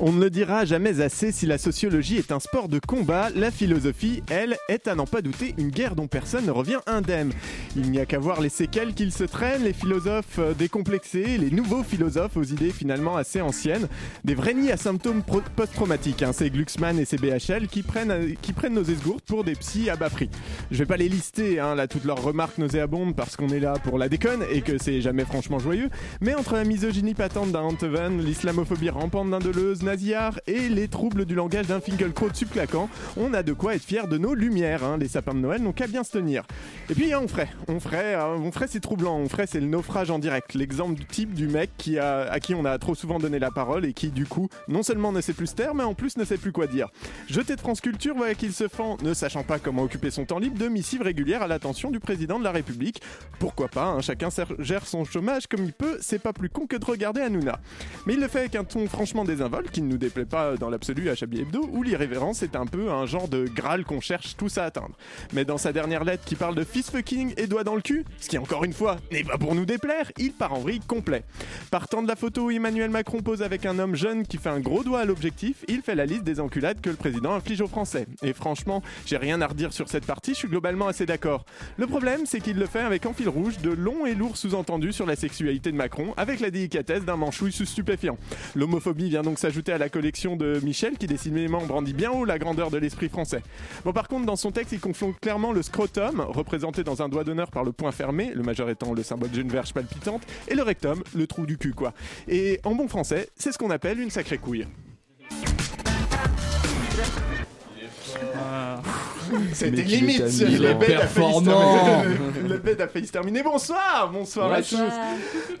On ne le dira jamais assez, si la sociologie est un sport de combat, la philosophie, elle, est à n'en pas douter une guerre dont personne ne revient indemne. Il n'y a qu'à voir les séquelles qu'ils se traînent, les philosophes euh, décomplexés, les nouveaux philosophes aux idées finalement assez anciennes, des vrais nids à symptômes post-traumatiques. Hein. C'est Glucksmann et ses BHL qui prennent, euh, qui prennent nos esgourdes pour des psys à bas prix. Je vais pas les lister, hein, là, toutes leurs remarques nauséabondes parce qu'on est là pour la déconne et que c'est jamais franchement joyeux, mais entre la misogynie patente d'un Anteven, l'islamophobie rampante d'un Deleuze, Naziard et les troubles du langage d'un Finkelkraut subclaquant, on a de quoi être fier de nos lumières. Hein. Les sapins de Noël n'ont qu'à bien se tenir. Et puis on ferait, on ferait, hein, on ferait c'est troublant, on ferait c'est le naufrage en direct, l'exemple type du mec qui a, à qui on a trop souvent donné la parole et qui du coup non seulement ne sait plus se taire, mais en plus ne sait plus quoi dire. Jeté de France Culture, voilà qu'il se fend, ne sachant pas comment occuper son temps libre, de missives régulières à l'attention du président de la République. Pourquoi pas, hein, chacun gère son chômage comme il peut, c'est pas plus con que de regarder Hanouna. Mais il le fait avec un ton franchement désinvolte qui ne nous déplaît pas dans l'absolu à Chablis Hebdo, où l'irrévérence est un peu un genre de graal qu'on cherche tous à atteindre. Mais dans sa dernière lettre qui parle de fist fucking et doigt dans le cul, ce qui encore une fois n'est pas pour nous déplaire, il part en vrille complet. Partant de la photo où Emmanuel Macron pose avec un homme jeune qui fait un gros doigt à l'objectif, il fait la liste des enculades que le président inflige aux Français. Et franchement, j'ai rien à redire sur cette partie, je suis globalement assez d'accord. Le problème, c'est qu'il le fait avec en fil rouge de longs et lourds sous-entendus sur la sexualité de Macron, avec la délicatesse d'un manchouille sous stupéfiant. L'homophobie vient donc s'ajouter à la collection de Michel, qui décidément brandit bien haut la grandeur de l'esprit français. Bon, par contre, dans son texte, il confond clairement le scrotum, représenté dans un doigt d'honneur par le point fermé, le majeur étant le symbole d'une verge palpitante, et le rectum, le trou du cul, quoi. Et en bon français, c'est ce qu'on appelle une sacrée couille. C'était limite. Il est performant. Le bed a failli se terminer. Bonsoir, bonsoir à tous.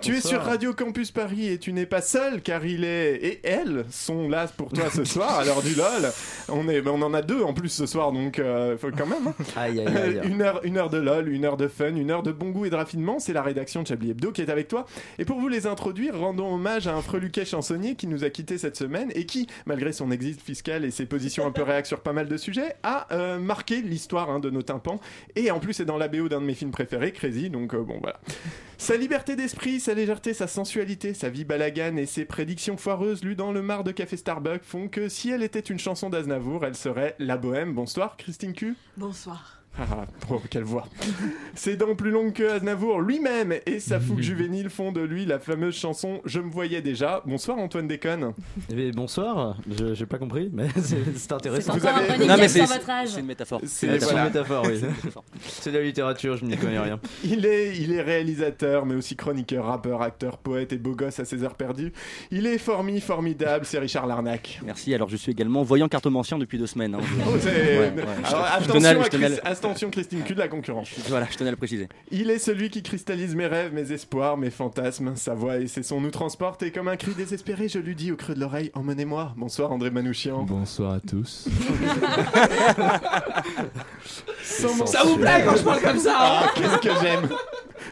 Tu es sur Radio Campus Paris et tu n'es pas seul car il est et elle sont là pour toi ce soir à l'heure du lol. On est, on en a deux en plus ce soir donc euh, faut quand même. hein. Aïe, aïe, aïe. Une heure, une heure de lol, une heure de fun, une heure de bon goût et de raffinement. C'est la rédaction de Chablis Hebdo qui est avec toi. Et pour vous les introduire, rendons hommage à un freluquet chansonnier qui nous a quitté cette semaine et qui, malgré son exit fiscal et ses positions un peu réac sur pas mal de sujets, a euh, marqué l'histoire hein, de nos tympans. Et en plus, c'est dans la d'un de mes films préférés, Crazy. Donc euh, bon, voilà. Sa liberté d'esprit, sa légèreté, sa sensualité, sa vie balagane et ses prédictions foireuses lues dans le mar de café Starbucks font que si elle était une chanson d'Aznavour, elle serait La Bohème. Bonsoir, Christine Q. Bonsoir. Ah, oh, quelle voix Ses dents plus longues que Aznavour lui-même et sa fougue juvénile font de lui la fameuse chanson Je me voyais déjà. Bonsoir Antoine Déconne. Eh bien, bonsoir, je j'ai pas compris, mais c'est c'est intéressant. encore un running Non, mais c'est- sur votre âge. C'est une métaphore. C'est voilà. une métaphore, oui. C'est de la littérature, je n'y connais rien. Il est, il est réalisateur, mais aussi chroniqueur, rappeur, acteur, poète et beau gosse à ses heures perdues. Il est formi, formidable, c'est Richard Larnac. Merci. Alors, je suis également voyant cartomancien depuis deux semaines. hein. Oh, Ouais, ouais. Alors, attention, je à Chris- attention Christine Q de la concurrence. Voilà, je tenais à le préciser. Il est celui qui cristallise mes rêves, mes espoirs, mes fantasmes. Sa voix et ses sons nous transportent et comme un cri désespéré, je lui dis au creux de l'oreille Emmenez-moi. Bonsoir André Manouchian. Bonsoir à tous. Sans Ça vous plaît quand je parle comme ça Ah, qu'est-ce que j'aime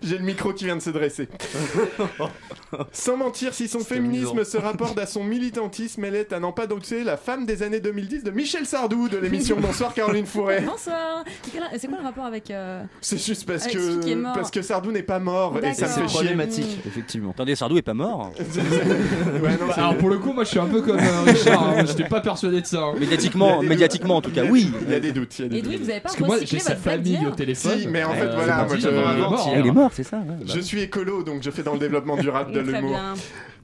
J'ai le micro qui vient de se dresser. Sans mentir, si son féminisme se rapporte à son militantisme, elle est à n'en pas douter la femme des années 2010 de Michel Sardou de l'émission Bonsoir Caroline Fourret. Bonsoir. C'est quoi le rapport avec. euh, C'est juste parce Avec que mort. parce que Sardou n'est pas mort et ça chier. problématique, effectivement. Attendez, Sardou est pas mort. Ouais, non, c'est- Alors pour le coup, moi je suis un peu comme euh, Richard, hein, j'étais pas persuadé de ça. hein. Médiatiquement, médiatiquement en tout cas, oui. Il y a des doutes. il y a des Edoui, doutes. vous avez pas Parce que moi j'ai sa famille au téléphone. Si, mais en fait, Euh, voilà, c'est moi, parti, je- j'avais un mort, il est hein. Mort, c'est ça. ouais. Je suis écolo, donc je fais dans le développement durable de l'humour.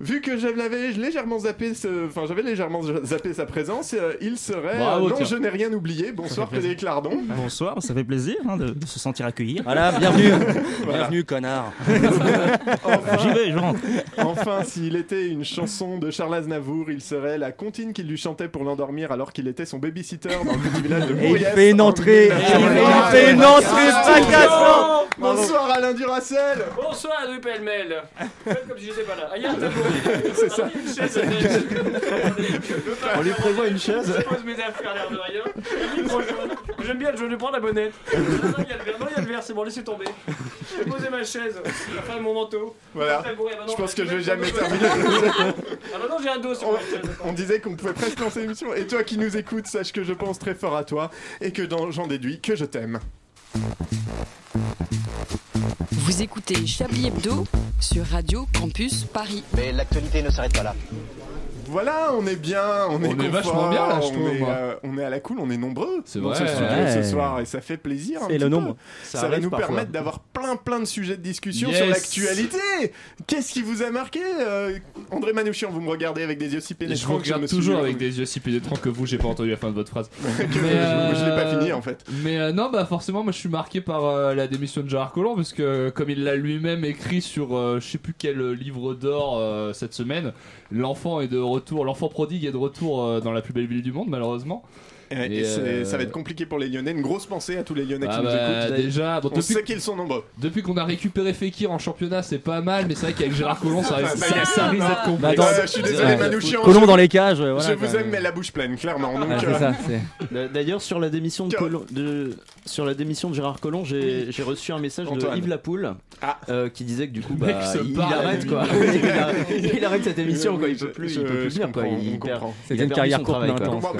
Vu que je l'avais légèrement zappé, ce... enfin j'avais légèrement zappé sa présence, euh, il serait. Bravo, euh, non, tiens. je n'ai rien oublié. Bonsoir, Frédéric Lardon. Bonsoir, ça fait plaisir hein, de, de se sentir accueilli. Voilà, bienvenue. Voilà. Bienvenue, connard. J'y vais, je rentre. Enfin, s'il était une chanson de Charles Aznavour, il serait la comptine qu'il lui chantait pour l'endormir alors qu'il était son babysitter dans le petit village de Et il fait une en entrée. 1980. Il fait une entrée fracassante. Bonsoir Alain Duracel Bonsoir, Louis Pellemel. Faites comme si j'étais pas là. Ah, C'est ça. On lui prévoit une chaise. Je pose mes affaires, l'air de rien. J'aime bien je vais prendre la bonnette. Non, non, il y a le verre, non, il y a le verre, c'est bon, laissez tomber. Je vais poser ma chaise, la fin de mon manteau. Voilà. Je pense que je vais jamais terminer. Ah non, j'ai un dos sur. On disait qu'on pouvait presque lancer l'émission. Et toi qui nous écoutes, sache que je pense très fort à toi et que j'en déduis que je t'aime. Vous écoutez Chablis Hebdo sur Radio Campus Paris. Mais l'actualité ne s'arrête pas là. Voilà, on est bien, on, On est confort, vachement bien, là, je on trouve, est, euh, on est à la cool, on est nombreux C'est dans vrai. ce studio Ouais. ce soir et ça fait plaisir. un C'est petit le peu. nombre. Ça, Ça va arrive nous parfois. permettre d'avoir plein plein de sujets de discussion Yes. sur l'actualité. Qu'est-ce qui vous a marqué euh, André Manouchian, vous me regardez avec des yeux si Je pénétrants. vous que je regarde me toujours avec des yeux si pénétrants que vous, j'ai pas entendu la fin de votre phrase. que je, je l'ai pas fini en fait. Mais euh, non, bah forcément, moi je suis marqué par euh, la démission de Gérard Collomb parce que, comme il l'a lui-même écrit sur euh, je sais plus quel euh, livre d'or euh, cette semaine, l'enfant est de retour, l'enfant prodigue est de retour euh, dans la plus belle ville du monde, malheureusement. Et, Et, et c'est- euh, ça va être compliqué pour les Lyonnais. Une grosse pensée à tous les Lyonnais Ah qui nous bah, écoutent. déjà, bon, On depuis, sait qu'ils sont nombreux. depuis qu'on a récupéré Fekir en championnat, c'est pas mal, mais c'est vrai qu'avec Gérard Collomb, ça, risque- Bah, d'être Bah, attends, Euh, je suis désolé, Ouais. Manouchian. Colomb je- dans les cages, euh, voilà. je vous aime, mais la bouche pleine, clairement. Euh, D'ailleurs, sur la démission de. Collomb- sur la démission de Gérard Collomb, j'ai reçu un message Antoine. de Yves Lapoule Ah. euh, qui disait que du coup, bah, il, arrête lui. quoi. il, arrête, il arrête cette émission quoi. Il peut plus, je- il peut plus je venir quoi. comprends, Il, perd- une carrière courte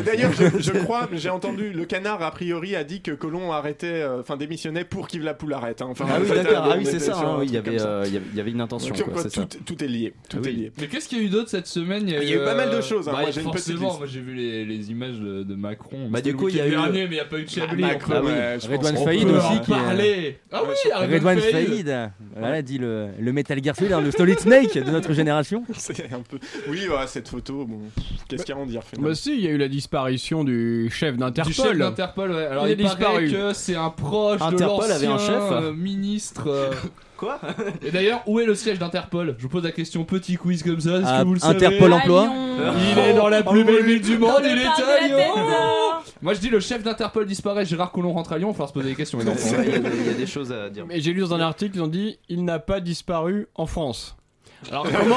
D'ailleurs, je, je crois, j'ai entendu le canard a priori a dit que Colomb arrêtait, euh, enfin démissionnait pour qu'Yves Lapoule arrête. hein. Enfin, Ah oui, d'accord. Ah oui, c'est ça. hein, oui, Il ça. euh, il y avait- il y avait une intention. Donc, quoi, quoi, c'est ça. tout, tout est lié. Tout Ah est oui. lié. Mais qu'est-ce qu'il y a eu d'autre cette semaine? Il y a eu pas mal de euh, choses, hein. bah, Moi, j'ai une petite forcément, liste. moi j'ai vu les, les images de, de Macron. Bah, du coup, il y a eu- dernier, mais il n'y a pas eu de Chablis. Ah, peut- Macron, oui. Redouane Faïd aussi qui est- parler. Ah oui, Redouane Faïd, voilà, dit le, le Metal Gear Solid, hein, le Solid Snake de notre génération. C'est un peu. Oui, cette photo, bon. Qu'est-ce qu'il y a à en dire finalement? Bah si, il y a eu la disparition du chef Du chef d'Interpol. d'Interpol, ouais. Alors Il il, paraît que c'est un proche Interpol de avait un l'ancien chef euh, ministre. euh. Quoi Et d'ailleurs, où est le siège d'Interpol? Je vous pose la question, petit quiz comme ça, est-ce Ah, que vous le Interpol savez emploi. Il est dans la plus Ah belle ville du monde, il est à Lyon Moi je dis le chef d'Interpol disparaît, Gérard Collomb rentre à Lyon, il va falloir se poser des questions. Il y, a des- il y a des choses à dire. Et j'ai lu dans un article, ils ont dit il n'a pas disparu en France. Alors comment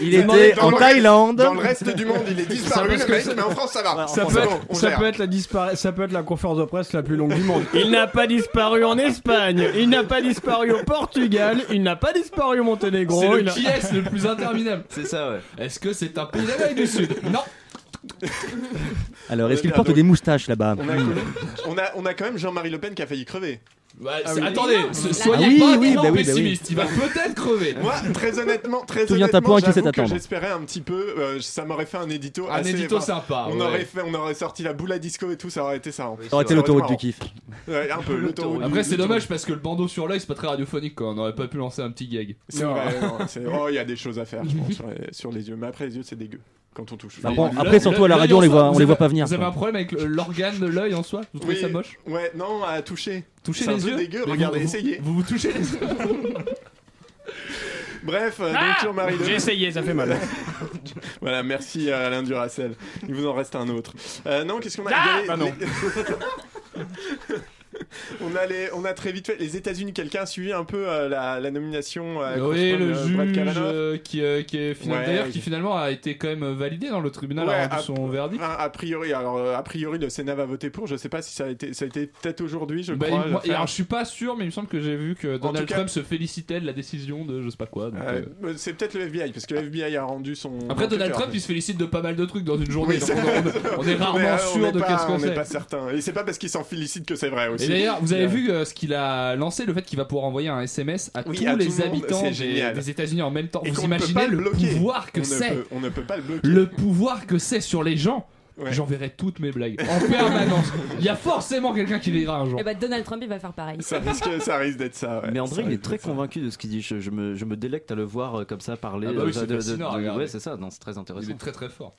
Il était en Thaïlande. Dans le reste du monde, il est disparu, le mec, mais en France, ça va. ça, En peut France, être, on ça peut être la dispara- ça peut être la conférence de presse la plus longue du monde. Il n'a pas disparu en Espagne, il n'a pas disparu au Portugal, il n'a pas disparu au Monténégro. C'est le il n'a- qui est le plus interminable. C'est ça, ouais. Est-ce que c'est un pays d'Amérique du Sud? Non. Alors, est-ce qu'il Euh, porte donc- des moustaches là-bas? On a, on, a, on a quand même Jean-Marie Le Pen qui a failli crever. Bah, Ah oui. Attendez, Non. so- Ah soyez oui, pas oui, trop bah oui, bah oui. pessimiste. Il va peut-être crever. Moi, très honnêtement, très Tout vient à honnêtement, point, qui sait j'avoue que j'espérais un petit peu. euh, ça m'aurait fait un édito. Un assez, édito enfin, sympa. On ouais. aurait fait, on aurait sorti la boule à disco et tout, ça aurait été ça. hein. Ça aurait été l'autoroute du kiff. Ouais, un peu l'autoroute. Après, du- c'est du- dommage parce que le bandeau sur l'œil, c'est pas très radiophonique quoi. On aurait pas pu lancer un petit gag. C'est vrai, non, c'est- Oh, il y a des choses à faire, je pense, sur les, sur les yeux. Mais après, les yeux, c'est dégueu quand on touche. Bah Mais bon, l'œil- après, surtout à la l'œil radio, en on les voit- on vous les voit pas venir, Vous avez quoi. un problème avec le- l'organe de l'œil en soi? Vous trouvez Oui, ça moche? Ouais, non, à toucher. C'est un les yeux dégueu, Mais regardez, vous- essayez. Vous vous touchez les yeux Bref, euh, Ah donc Le J'ai essayé, ça fait mal. Voilà, merci à Alain Duracel. Il vous en reste un autre. Euh, non, qu'est-ce qu'on a Ah les- Bah non. on, a les- on a très vite fait. Les États-Unis, quelqu'un a suivi un peu euh, la, la nomination à Oui, le Brett juge euh, qui, euh, qui est finalement, Ouais, d'ailleurs, il- qui finalement a été quand même validé dans le tribunal, Ouais, a son verdict. A priori, alors euh, a priori, le Sénat va voter pour. Je sais pas si ça a été, ça a été peut-être aujourd'hui, je Bah, crois. il- moi- l'affaire. alors, je suis pas sûr, mais il me semble que j'ai vu que Donald cas- Trump se félicitait de la décision de je sais pas quoi. Euh, euh, C'est peut-être le FBI, parce que le FBI a rendu son. Après, Donald. Trump, il se félicite de pas mal de trucs dans une journée. Oui, donc c'est- on, on est rarement euh, sûr de qu'est-ce qu'on On n'est sait. pas certain. Et c'est pas parce qu'il s'en félicite que c'est vrai aussi. D'ailleurs, vous avez vu euh, ce qu'il a lancé, le fait qu'il va pouvoir envoyer un SMS à Oui, tous à tout les le monde, habitants c'est des, génial. des États-Unis en même temps. Et vous qu'on ne peut imaginez pas le le bloquer. pouvoir que on ne c'est peut- On ne peut pas le bloquer. Le pouvoir que c'est sur les gens Ouais. J'enverrai toutes mes blagues en permanence. Il y a forcément quelqu'un qui les un jour. Et bah Donald Trump il va faire pareil. Ça risque, ça risque d'être ça. ouais. Mais André, Ça il est très ça. convaincu de ce qu'il dit. Je, je me, je me délecte à le voir euh, comme ça parler. Ah bah oui, euh, c'est de- ouais, c'est ça. Non, c'est très intéressant. Il est très très fort.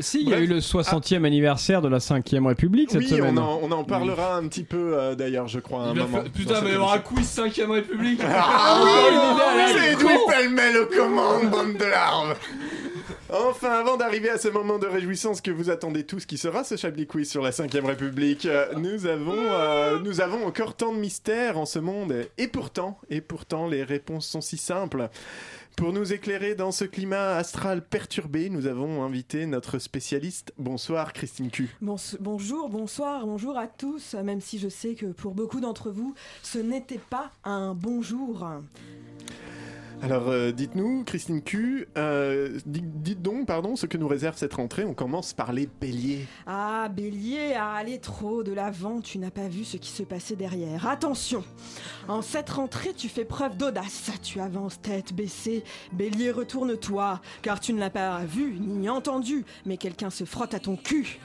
Si, il y a eu le 60e anniversaire de la 5ème République cette Oui, semaine. on en, on en parlera un petit peu euh, d'ailleurs, je crois, à un Il va moment. faire- Putain, il va y avoir un quiz 5ème République. Ah oui, C'est. Edoui pêle-mêle aux commandes, bande de larves Enfin, avant d'arriver à ce moment de réjouissance que vous attendez tous, qui sera ce Chablis Quiz sur la 5ème République, euh, nous avons, euh, nous avons encore tant de mystères en ce monde. Et pourtant, et pourtant, les réponses sont si simples. Pour nous éclairer dans ce climat astral perturbé, nous avons invité notre spécialiste. Bonsoir Christine Q. Bon- bonjour, bonsoir, bonjour à tous, même si je sais que pour beaucoup d'entre vous, ce n'était pas un bonjour. Alors euh, dites-nous, Christine Q, euh, dites, donc pardon, ce que nous réserve cette rentrée. On commence par les béliers. Ah, bélier, à aller trop de l'avant, tu n'as pas vu ce qui se passait derrière. Attention, en cette rentrée, tu fais preuve d'audace. Tu avances tête baissée. Bélier, retourne-toi, car tu ne l'as pas vu ni entendu, mais quelqu'un se frotte à ton cul.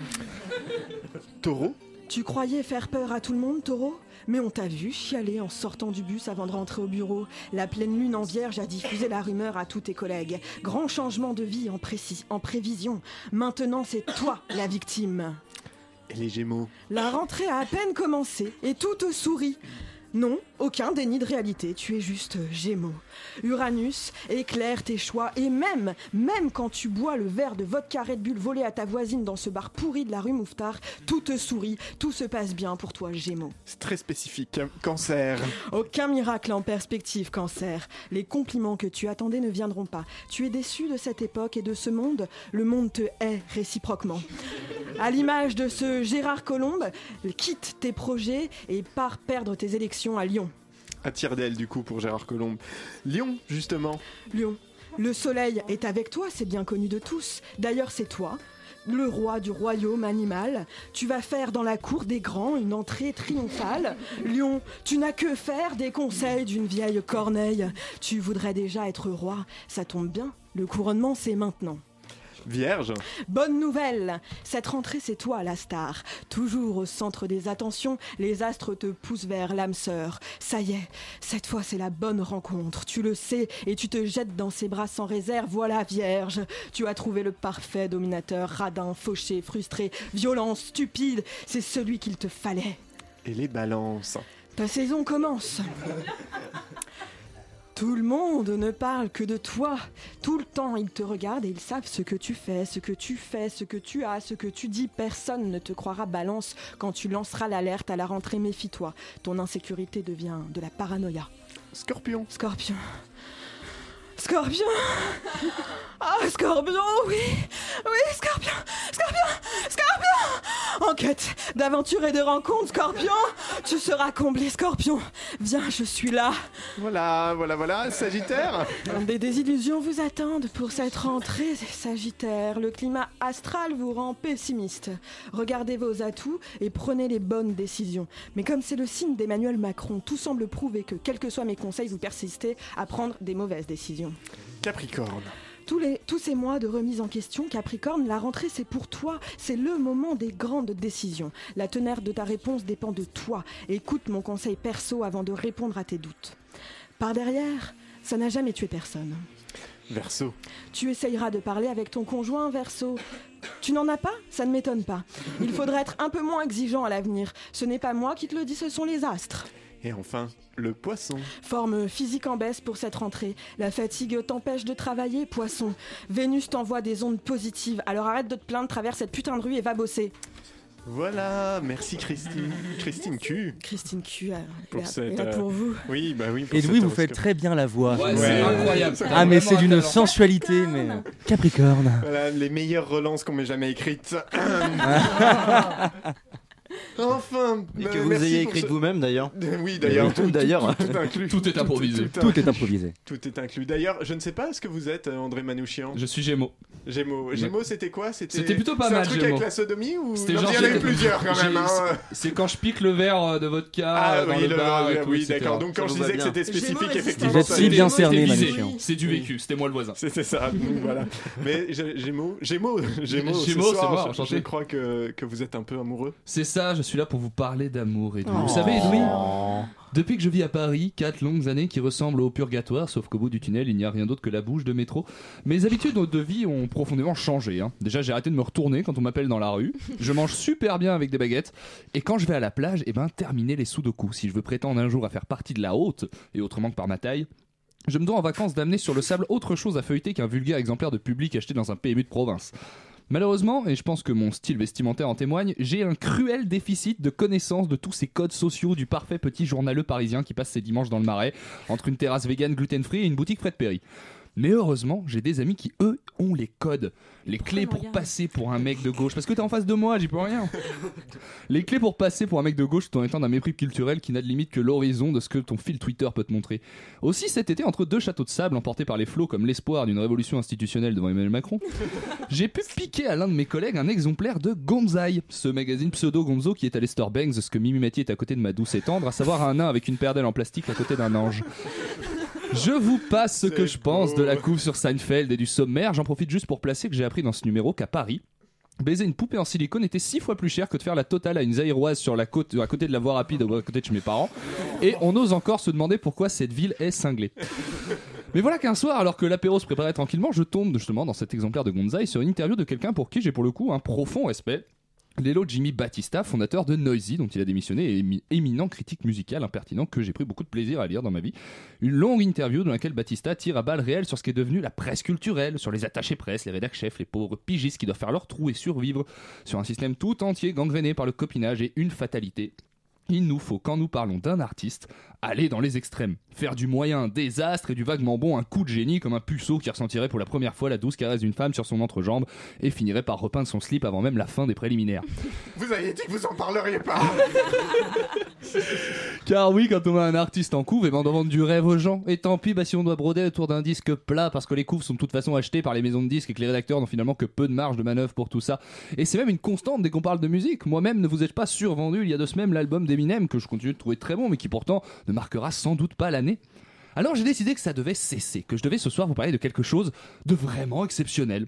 Taureau Tu croyais faire peur à tout le monde, taureau? Mais on t'a vu chialer en sortant du bus avant de rentrer au bureau. La pleine lune en vierge a diffusé la rumeur à tous tes collègues. Grand changement de vie en, précis- en prévision. Maintenant, c'est toi la victime. Et les gémeaux? La rentrée a à peine commencé et tout te sourit. Non, aucun déni de réalité, tu es juste euh, Gémeaux. Uranus éclaire tes choix et même, même quand tu bois le verre de vodka Red Bull volé à ta voisine dans ce bar pourri de la rue Mouffetard, tout te sourit, tout se passe bien pour toi Gémeaux. C'est très spécifique. Cancer. Aucun miracle en perspective, cancer. Les compliments que tu attendais ne viendront pas. Tu es déçu de cette époque et de ce monde. Le monde te hait réciproquement. À l'image de ce Gérard Colombe, quitte tes projets et pars perdre tes élections à Lyon. À tire d'aile du coup pour Gérard Colombe. Lyon, justement. Lyon, le soleil est avec toi, c'est bien connu de tous. D'ailleurs, c'est toi. Le roi du royaume animal, tu vas faire dans la cour des grands une entrée triomphale. Lion, tu n'as que faire des conseils d'une vieille corneille. Tu voudrais déjà être roi, ça tombe bien, le couronnement c'est maintenant. Vierge. Bonne nouvelle Cette rentrée, c'est toi la star. Toujours au centre des attentions, les astres te poussent vers l'âme sœur. Ça y est, cette fois c'est la bonne rencontre. Tu le sais et tu te jettes dans ses bras sans réserve. Voilà, vierge. Tu as trouvé le parfait dominateur, radin, fauché, frustré, violent, stupide. C'est celui qu'il te fallait. Et les balances. Ta saison commence. Tout le monde ne parle que de toi. Tout le temps, ils te regardent et ils savent ce que tu fais, ce que tu fais, ce que tu as, ce que tu dis. Personne ne te croira balance quand tu lanceras l'alerte à la rentrée. Méfie-toi. Ton insécurité devient de la paranoïa. Scorpion. Scorpion. Scorpion Ah, Scorpion, oui Oui, Scorpion Scorpion Scorpion En quête d'aventure et de rencontres, Scorpion Tu seras comblé, Scorpion Viens, je suis là Voilà, voilà, voilà. Sagittaire. Des désillusions vous attendent pour cette rentrée, Sagittaire. Le climat astral vous rend pessimiste. Regardez vos atouts et prenez les bonnes décisions. Mais comme c'est le signe d'Emmanuel Macron, tout semble prouver que, quels que soient mes conseils, vous persistez à prendre des mauvaises décisions. Capricorne. Tous, les, tous ces mois de remise en question, Capricorne, la rentrée c'est pour toi, c'est le moment des grandes décisions. La teneur de ta réponse dépend de toi. Écoute mon conseil perso avant de répondre à tes doutes. Par derrière, ça n'a jamais tué personne. Verseau. Tu essayeras de parler avec ton conjoint, Verseau. Tu n'en as pas? Ça ne m'étonne pas. Il faudrait être un peu moins exigeant à l'avenir. Ce n'est pas moi qui te le dis, ce sont les astres. Et enfin, le poisson. Forme physique en baisse pour cette rentrée. La fatigue t'empêche de travailler, poisson. Vénus t'envoie des ondes positives. Alors arrête de te plaindre, traverse cette putain de rue et va bosser. Voilà, merci Christine. Christine Q. Christine Q, Pour là- cette, là euh, pour vous. Oui, bah oui. pour Et Louis, vous faites très bien la voix. Ouais, c'est incroyable. Ah, mais c'est d'une sensualité, mais. Capricorne. Voilà, les meilleures relances qu'on m'ait jamais écrites. enfin, Et que euh, vous ayez pour écrite ce- vous-même d'ailleurs. Oui, d'ailleurs. Tout, d'ailleurs. Tout, tout inclus. Tout est improvisé. Tout est improvisé. Tout est inclus. D'ailleurs, je ne sais pas ce que vous êtes, euh, André Manouchian. Je suis Gémeaux. Gémeaux. Gémeaux, c'était quoi? C'était plutôt pas c'est mal, un truc Gémeaux. avec la sodomie ou? C'était Non, genre, Il y en a eu plusieurs quand même. hein. c'est- C'est quand je pique le verre euh, de vodka Ah euh, dans oui, le bar oui, d'accord. Donc quand je disais que bien. c'était spécifique, effectivement. Vous êtes si bien C'était cerné. Manouchian. C'est du vécu, c'était moi le voisin. C'était ça, voilà. Mais Gé- Gémeaux, Gémeaux, Gémeaux, Gémeaux, c'est moi, je- crois que, que vous êtes un peu amoureux. C'est ça, je suis là pour vous parler d'amour et de Oh. Vous savez, Edoui, depuis que je vis à Paris, quatre longues années qui ressemblent au purgatoire, sauf qu'au bout du tunnel, il n'y a rien d'autre que la bouche de métro. Mes habitudes de vie ont profondément changé. hein. Déjà, j'ai arrêté de me retourner quand on m'appelle dans la rue. Je mange super bien avec des baguettes. Et quand je vais à la plage, eh ben, terminer les sudoku. Si je veux prétendre un jour à faire partie de la haute, et autrement que par ma taille, je me dois en vacances d'amener sur le sable autre chose à feuilleter qu'un vulgaire exemplaire de public acheté dans un PMU de province. Malheureusement, et je pense que mon style vestimentaire en témoigne, j'ai un cruel déficit de connaissance de tous ces codes sociaux du parfait petit journaleux parisien qui passe ses dimanches dans le marais, entre une terrasse vegan gluten-free et une boutique Fred Perry. Mais heureusement, j'ai des amis qui, eux, ont les codes. Les clés pour regarde. passer pour un mec de gauche. Parce que t'es en face de moi, j'y peux rien. les clés pour passer pour un mec de gauche tout en étant d'un mépris culturel qui n'a de limite que l'horizon de ce que ton fil Twitter peut te montrer. Aussi, cet été, entre deux châteaux de sable emportés par les flots comme l'espoir d'une révolution institutionnelle devant Emmanuel Macron, j'ai pu piquer à l'un de mes collègues un exemplaire de Gonzai, ce magazine pseudo-gonzo qui est à Lester Banks, ce que Mimi Mathieu est à côté de ma douce et tendre, à savoir un nain avec une paire d'ailes en plastique à côté d'un ange. Je vous passe ce que je pense de la couve sur Seinfeld et du sommaire. J'en profite juste pour placer que j'ai appris dans ce numéro qu'à Paris, Baiser une poupée en silicone était six fois plus cher que de faire la totale à une zaïroise sur la côte, à côté de la voie rapide, à côté de chez mes parents. Et on ose encore se demander pourquoi cette ville est cinglée. Mais voilà qu'un soir, alors que l'apéro se préparait tranquillement, je tombe justement dans cet exemplaire de Gonzai sur une interview de quelqu'un pour qui j'ai pour le coup un profond respect. L'élo Jimmy Battista, fondateur de Noisy, dont il a démissionné, et émi- éminent critique musical impertinent que j'ai pris beaucoup de plaisir à lire dans ma vie. Une longue interview dans laquelle Battista tire à balles réelles sur ce qui est devenu la presse culturelle, sur les attachés presse, les rédacs chefs, les pauvres pigistes qui doivent faire leur trou et survivre, sur un système tout entier gangréné par le copinage et une fatalité. Il nous faut, quand nous parlons d'un artiste, aller dans les extrêmes. Faire du moyen un désastre et du vaguement bon un coup de génie comme un puceau qui ressentirait pour la première fois la douce caresse d'une femme sur son entrejambe et finirait par repeindre son slip avant même la fin des préliminaires. Vous aviez dit que vous en parleriez pas. Car oui, quand on a un artiste en couve, et ben on doit vendre du rêve aux gens. Et tant pis, bah, si on doit broder autour d'un disque plat parce que les couves sont de toute façon achetées par les maisons de disques et que les rédacteurs n'ont finalement que peu de marge de manœuvre pour tout ça. Et c'est même une constante dès qu'on parle de musique. Moi-même, ne vous êtes pas survendu il y a deux semaines l'album d'Eminem que je continue de trouver très bon, mais qui pourtant ne marquera sans doute pas l'année. Alors j'ai décidé que ça devait cesser, que je devais ce soir vous parler de quelque chose de vraiment exceptionnel.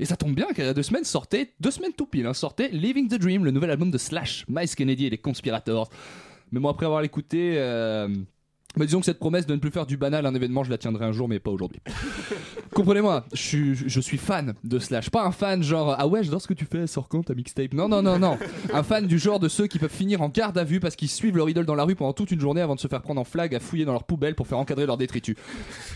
Et ça tombe bien qu'il y a deux semaines sortait, deux semaines tout pile, hein, sortait Living the Dream, le nouvel album de Slash, Miles Kennedy et les Conspirators. Mais moi, après avoir l'écouté, euh, bah, disons que cette promesse de ne plus faire du banal un événement, je la tiendrai un jour, mais pas aujourd'hui. Comprenez-moi, je suis, je suis fan de Slash. Pas un fan genre, ah ouais, j'adore ce que tu fais, sors quand ta mixtape. Non, non, non, non. Un fan du genre de ceux qui peuvent finir en garde à vue parce qu'ils suivent leur idole dans la rue pendant toute une journée avant de se faire prendre en flag à fouiller dans leur poubelle pour faire encadrer leur détritus.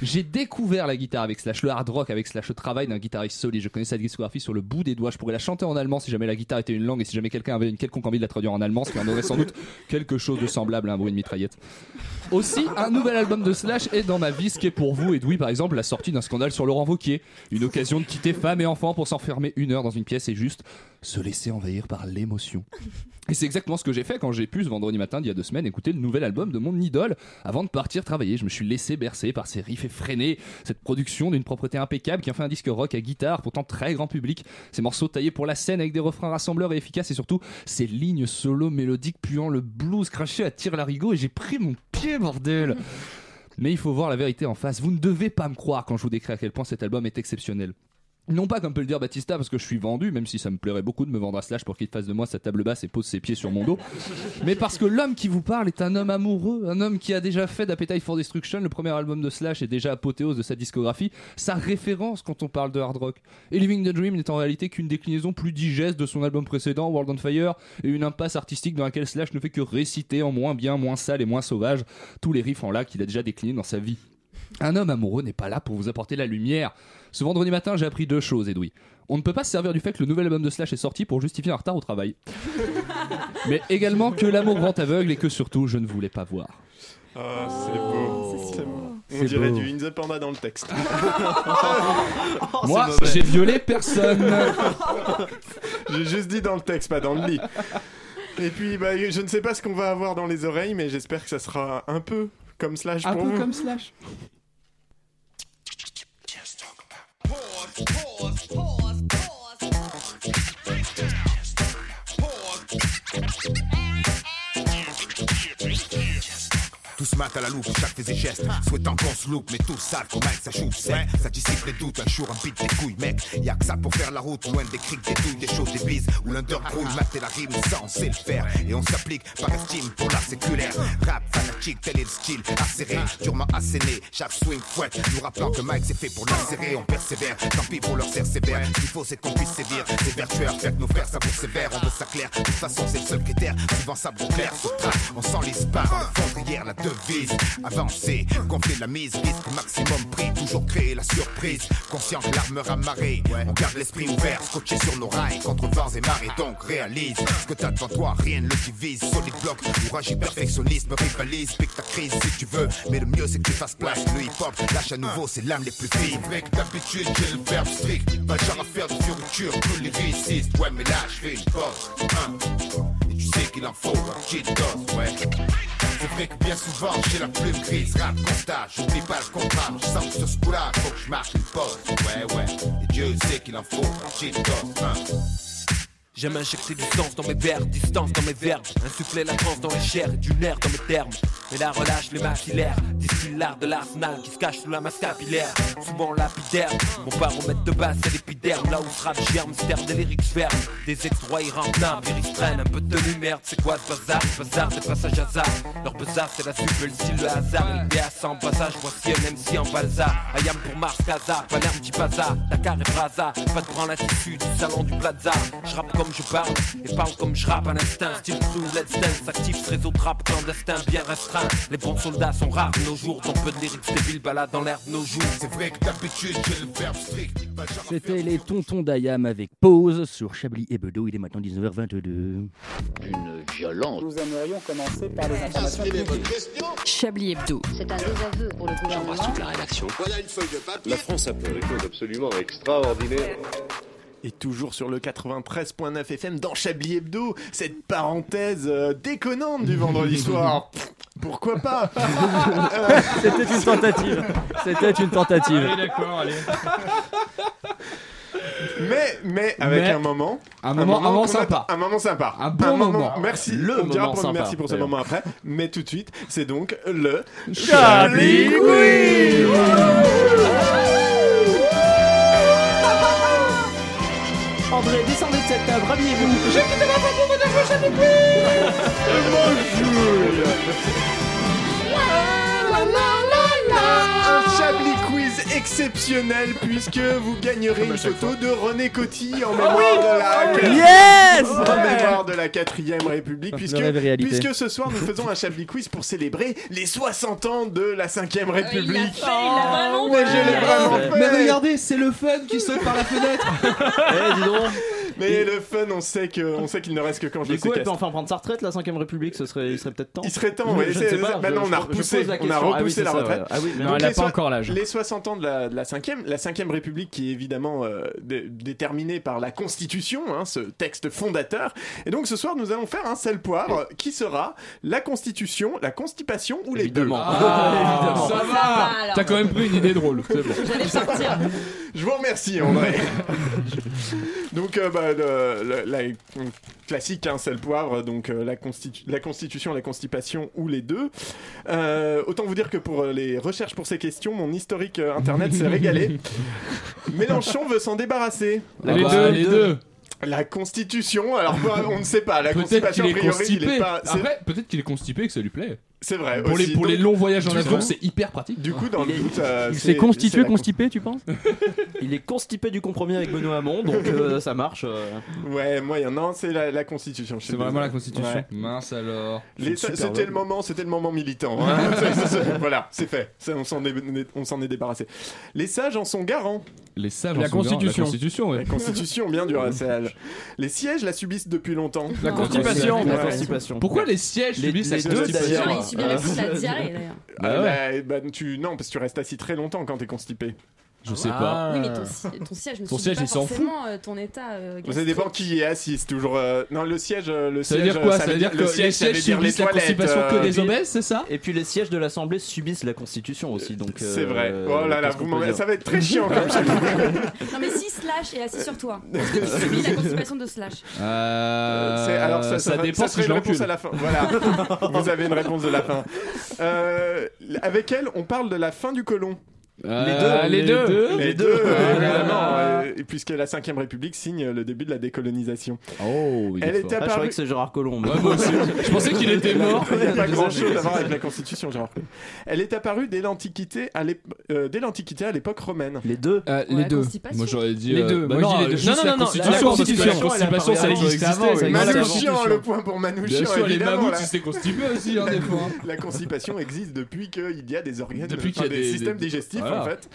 J'ai découvert la guitare avec Slash, le hard rock avec Slash, le travail d'un guitariste solide. Je connais sa discographie sur le bout des doigts. Je pourrais la chanter en allemand si jamais la guitare était une langue et si jamais quelqu'un avait une quelconque envie de la traduire en allemand, ce qui en aurait sans doute quelque chose de semblable à un bruit de mitraillette. Aussi, un nouvel album de Slash est dans ma vie, ce qui est pour vous, Edoui par exemple, la sortie d'un scandale sur Laurent Vauquier. Une occasion de quitter femme et enfant pour s'enfermer une heure dans une pièce et juste se laisser envahir par l'émotion. Et c'est exactement ce que j'ai fait quand j'ai pu ce vendredi matin d'il y a deux semaines écouter le nouvel album de mon idole avant de partir travailler. Je me suis laissé bercer par ces riffs effrénés, cette production d'une propreté impeccable qui en fait un disque rock à guitare, pourtant très grand public. Ces morceaux taillés pour la scène avec des refrains rassembleurs et efficaces et surtout ces lignes solo mélodiques puant le blues craché à tire larigot et j'ai pris mon pied bordel. Mais il faut voir la vérité en face. Vous ne devez pas me croire quand je vous décris à quel point cet album est exceptionnel. Non pas comme peut le dire Batista parce que je suis vendu, même si ça me plairait beaucoup de me vendre à Slash pour qu'il fasse de moi sa table basse et pose ses pieds sur mon dos, mais parce que l'homme qui vous parle est un homme amoureux, un homme qui a déjà fait d'Appetite for Destruction, le premier album de Slash est déjà apothéose de sa discographie, sa référence quand on parle de hard rock. Et Living the Dream n'est en réalité qu'une déclinaison plus digeste de son album précédent, World on Fire, et une impasse artistique dans laquelle Slash ne fait que réciter en moins bien, moins sale et moins sauvage tous les riffs en la qu'il a déjà déclinés dans sa vie. Un homme amoureux n'est pas là pour vous apporter la lumière. Ce vendredi matin, j'ai appris deux choses, Edoui. On ne peut pas se servir du fait que le nouvel album de Slash est sorti pour justifier un retard au travail. Mais également que l'amour rend aveugle et que surtout, je ne voulais pas voir. Ah, c'est beau. C'est beau. On dirait beau. du In the Panda dans le texte. Moi, C'est mauvais. j'ai violé personne. j'ai juste dit dans le texte, pas dans le lit. Et puis, bah, je ne sais pas ce qu'on va avoir dans les oreilles, mais j'espère que ça sera un peu comme Slash Un pour peu vous. comme Slash. pause, pause, pause. Tous matent à la loupe, chaque ses gestes. Souhaitant qu'on se loupe, mais tous savent Mike ça choue sec. Ça dissipe les doutes, un jour un beat des couilles, mec. Y'a que ça pour faire la route, loin des criques, des douilles, des choses, des bises. Où l'underground mater la rime, ça on sait le faire. Et on s'applique par estime pour la séculaire. Rap fanatique, tel est le style. Acéré, durement asséné. Chaque swing fouette, nous rappelant que Mike c'est fait pour l'insérer. On persévère, tant pis pour leur serre sévère. Ce qu'il faut c'est qu'on puisse sévir. Ces vertueurs, faire nos frères savourent sévère. On veut ça clair, de toute façon c'est le seul critère. Souvent ça brûle clair, on s'enlise pas. Dans le fond d'hier, la devise. vise. Avancer, gonfler la mise, risque maximum prix, toujours créer la surprise. Conscient que l'armeur amarrée, on garde l'esprit ouvert, scotché sur nos rails, contre vents et marées, donc réalise ce que t'as devant toi, rien ne le divise. Solide bloc, courage et perfectionnisme, rivalise, pique ta crise si tu veux, mais le mieux c'est que tu fasses place. Le hip-hop, lâche à nouveau, c'est l'âme les plus vives. Mec, d'habitude, j'ai le verbe strict, pas genre à faire de fioritures, tous les réussistes, ouais, mais là je fais une hein. Sais qu'il en faut un petit dose, ouais. C'est vrai que bien souvent j'ai la plume grise, rap constat, j'oublie pas le contrat, je sens que sur ce coup-là, faut que je marche une pause, ouais ouais, et Dieu sait qu'il en faut un petit dose, hein. J'aime injecter du sens dans mes vers, distance dans mes verbes, insuffler la transe dans les chairs et du nerf dans mes termes. Mais la relâche les maxillaires, distille l'art de l'arsenal qui se cache sous la masse capillaire. Souvent lapidaire, mon baromètre de base c'est l'épiderme, là où ce rap germe, sterne des lyrics fermes. Des ex-rois irrentables, ils prennent un peu de merde, c'est quoi ce bazar bazar c'est passage hasard, leur bazar c'est la suite, le style le hasard. LPA sans passage, voici un MC en balsa. Ayam pour Mars, Casa, Palerme, Tipaza, Dakar et Braza. Pas de branle à du salon du plaza. Je comme je parle et parle comme je rappe à l'instinct. Style crew, let's dance, actif ce réseau de rap clandestin bien restreint. Les bons soldats sont rares nos jours, ton peu de lyrics débiles balade dans l'air de nos jours. C'est vrai que d'habitude j'ai le verbe strict, C'était les tontons d'Ayam avec pause sur Chablis et Bedeau. Il est maintenant 19h22. D'une violence. Nous aimerions commencer par les informations. Chablis Hebdo. C'est un désaveu pour le gouvernement. la rédaction. Voilà une feuille de papier. La France a fait des choses absolument extraordinaires. Et toujours sur le 93.9 FM dans Chablis Hebdo, cette parenthèse euh, déconnante du vendredi soir. Pff, Pourquoi pas Euh, C'était une tentative. C'était une tentative. Allez, d'accord, allez. Mais, mais avec Mais- un moment. Un moment- un moment qu'on sympa. Un moment sympa. Un bon moment. Merci. Le On dira moment pour- sympa, merci pour ce d'ailleurs. moment après. Mais tout de suite, c'est donc le Chablis Quiz. André, descendez de cette table, rhabillez-vous. J'ai quitté ma femme pour venir jouer Chablis Un Chablis exceptionnel puisque vous gagnerez une photo de René Coty en mémoire de la Yes en mémoire de la 4ème République puisque, ce soir nous faisons un Chablis Quiz pour célébrer les 60 ans de la 5ème République. il l'a vraiment Mais je l'ai vraiment fait. Mais regardez, c'est le fun qui saute par la fenêtre. Eh, dis donc. Mais le fun, on sait que on sait qu'il ne reste que quand je Du coup, elle peut enfin prendre sa retraite, la 5ème République, ce serait, il serait peut-être temps. Il serait temps, je- non, on a repoussé, on a. Ah oui, repoussé la ça, retraite. ouais. Ah oui, non, elle a les pas so- encore l'âge. Les 60 ans de la, de la 5e, la 5e République qui est évidemment euh, dé- déterminée par la Constitution, hein, ce texte fondateur. Et donc ce soir, nous allons faire un sel poivre qui sera la Constitution, la constipation ou les Évidemment. deux. Ah, évidemment. ça Ça va. T'as quand même pris une idée drôle. Bon. J'allais partir. Je vous remercie, André. donc, euh, bah, le- le- la classique, hein, sel poivre, donc euh, la, constitu- la Constitution, la constipation ou les deux. Euh, autant vous dire que pour euh, les recherches pour ces questions, mon historique euh, internet s'est régalé. Mélenchon veut s'en débarrasser. Ah Les bah, deux, les deux. La Constitution, alors bah, on ne sait pas. La Peut-être constipation, qu'il a est priori, il constipé. est pas. Après, peut-être qu'il est constipé et que ça lui plaît. C'est vrai. Pour les, pour les longs voyages en du avion, c'est hyper pratique. Du coup, dans le doute, euh, Il c'est- s'est constitué, constipé, tu penses Il est constipé du compromis avec Benoît Hamon, donc euh, ça marche. euh. Ouais, moyen. Non, c'est la, la Constitution. C'est vraiment la Constitution. Ouais. Mince alors. C'était le moment, c'était le moment militant. hein. Voilà, c'est fait. Ça, on s'en est, on s'en est débarrassé. Les sages en sont garants. Les sages La en sont garants. Constitution. La Constitution, ouais. La Constitution, bien dur, sage. Les sièges la subissent depuis longtemps. La constipation. La constipation. Pourquoi les sièges subissent la deux, constipation plus la diarrhée d'ailleurs. Ah, Bah ouais. bah, bah, tu, non, parce que tu restes assis très longtemps quand t'es constipé. Je sais Ah. pas. Oui, mais ton, si- ton siège ne Ton subit siège, pas il s'en fout. forcément euh, ton état euh, Ça dépend qui est assis, c'est toujours. euh, Non, le siège. euh, Le Ça veut siège, dire quoi? Ça veut dire que le les siège, ça veut sièges dire les subissent la toilettes, constipation que euh, des obèses, c'est ça? Et puis les sièges de l'Assemblée subissent la Constitution aussi, donc. C'est euh, vrai. Oh là là, qu'est-ce vous qu'on m'en- peut dire? ça va être très chiant comme ça. Non, mais si Slash est assis sur toi, est-ce que tu subis la constipation de Slash Euh, C'est- alors ça, ça ça- dépend ça si serait je une réponse l'encule. à la fin. Voilà, vous avez une réponse de la fin. Euh, avec elle, on parle de la fin du colon. Euh, les deux. Les deux, évidemment, euh, et puisque la 5ème République signe le début de la décolonisation. Oh, est Elle est Ah, je croyais apparue. que c'est Gérard Collomb. Ouais, moi aussi. Je pensais qu'il était mort. Il n'y a pas Désolé. grand chose à voir avec la Constitution, Gérard Collomb. Elle est apparue dès l'Antiquité à l'ép- euh, dès l'Antiquité à l'époque romaine. Les deux. Euh, les deux. Moi j'aurais dit. Les deux. bah non, les deux. Non, non, la Constitution, la Constitution, ça avant, existait avant, oui. Manouchian, le point pour Manouchian, Bien sûr, les mammouths s'étaient constipés aussi, hein, des fois. hein. La constipation existe depuis qu'il y a des organes, Depuis qu'il y a des, systèmes digestifs. En fait.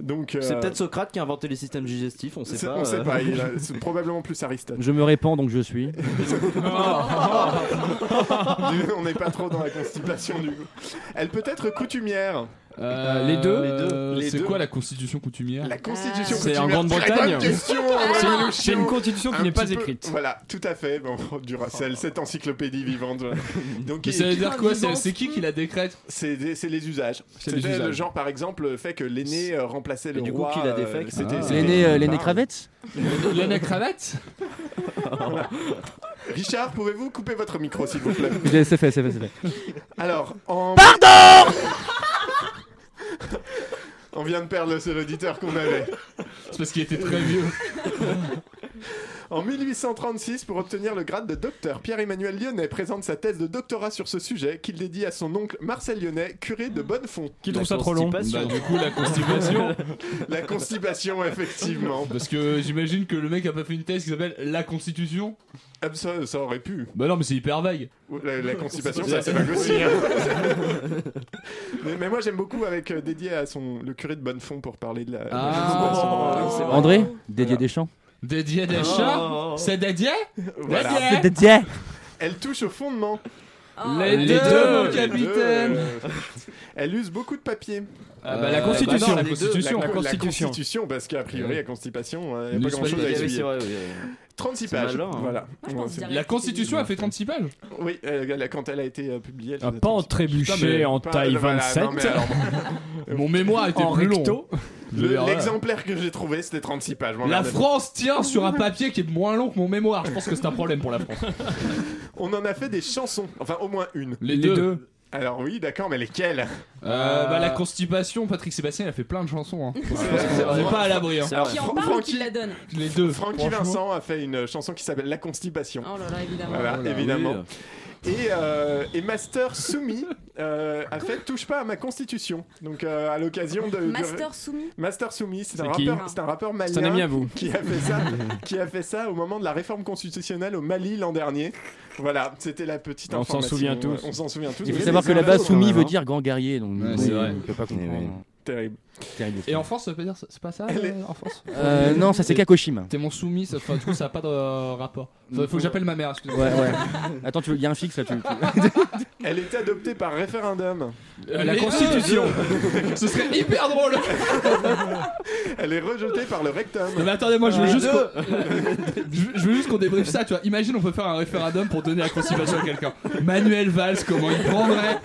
Donc, C'est euh, peut-être Socrate qui a inventé les systèmes digestifs, on sait pas. on sait euh. pas. il a- C'est probablement plus Aristote. Je me répands donc je suis. on n'est pas trop dans la constipation du coup. Elle peut être coutumière. Euh, les deux Les deux. Les C'est quoi la constitution coutumière La constitution C'est en coutumière. Grande-Bretagne. C'est une-. C'est constitution qui Un n'est pas peu- écrite. Voilà, tout à fait. Bon, Duracell, cette encyclopédie vivante. Donc, Mais ça veut dire quoi C'est c'est qui qui la décrète C'est c'est les usages. C'est les C'était le genre, par exemple, le fait que l'aîné euh, remplaçait le du coup, roi. qui l'a euh, défait C'était Ah. c'était L'aîné euh, l'aîné part. cravette L'aîné cravate Richard, pouvez-vous couper votre micro, s'il vous plaît C'est fait, c'est fait, c'est fait. Alors, en. Pardon On vient de perdre le seul auditeur qu'on avait. C'est parce qu'il était très vieux. En 1836, pour obtenir le grade de docteur, Pierre-Emmanuel Lyonnais présente sa thèse de doctorat sur ce sujet qu'il dédie à son oncle Marcel Lyonnais, curé de Bonnefond. Qui trouve ça trop long Bah, du coup, la constipation. La constipation, effectivement. Parce que j'imagine que le mec a pas fait une thèse qui s'appelle La Constitution. Ah, ça, ça aurait pu. Bah non, mais c'est hyper vague. La, la constipation, ça c'est vague aussi. hein. mais, mais moi j'aime beaucoup avec euh, dédié à son le curé de Bonnefond pour parler de la. de la Ah, vrai. André Dédié Voilà. des champs Dédié des chats? Oh. C'est dédié? Voilà. Dédié Dédié Elle touche au fondement. Oh. Les, Les deux, deux, mon Les capitaine deux. Elle use beaucoup de papier. Ah bah, la Euh, Constitution. bah non, la Les deux, Constitution. La La Constitution. Constitution, parce qu'a priori, la Constipation, il Nous n'y a pas grand chose sommes à c'est essuyer. vrai, oui, oui. 36 C'est pages. malin, hein. Voilà. Moi, pense direct La Constitution c'est a fait 36 pages? Oui, euh, a- quand elle a été euh, publiée. elle Un faisait pan 36 pages. trébuché Putain, mais en Pas- taille voilà, 27. non, mais alors, Mon mémoire était En plus long. L'exemplaire que j'ai trouvé, c'était 36 pages. La. France tient sur un papier qui est moins long que mon mémoire. Je pense que c'est un problème pour la France. On en a fait des chansons, enfin au moins une. Les, Les deux. deux. Alors oui, d'accord, mais lesquelles? Euh, bah, la constipation, Patrick Sébastien, il a fait plein de chansons. Hein. c'est On n'est pas à l'abri. Hein. Qui en parle ou Francky- qui la donne? Les deux. Francky. Vincent a fait une chanson qui s'appelle La Constipation. Oh là là, évidemment. Voilà, Oh là, évidemment. oui. Et, euh, et Master Soumi euh, a fait Touche pas à ma constitution. Donc euh, à l'occasion de. de- Master soumis Master Soumi, c'est un, C'est qui rappeur- c'est un rappeur malien. C'est un ami à vous. Qui a, fait ça, qui a fait ça au moment de la réforme constitutionnelle au Mali l'an dernier. Voilà, c'était la petite On s'en information. souvient tous. On s'en souvient tous. Il faut savoir que là-bas, soumis veut dire grand guerrier, donc Ouais, c'est vrai. il peut pas comprendre. Terrible. Terrible. Et en France, ça veut dire c'est pas ça est- euh, en France Euh, non, ça c'est Kakoshima. T'es mon soumis, ça, enfin, du coup ça a pas de euh, rapport. Faut, faut que j'appelle ma mère, excusez-moi. Ouais, ouais. Attends, tu veux- il y a un fixe là, tu. tu- Elle était adoptée par référendum. Euh, La Constitution. Ce serait hyper drôle. Elle est rejetée par le rectum. Non mais attendez, moi je veux juste je, veux juste qu'on débriefe ça, tu vois. Imagine on peut faire un référendum pour donner la constipation à quelqu'un. Manuel Valls, comment il prendrait?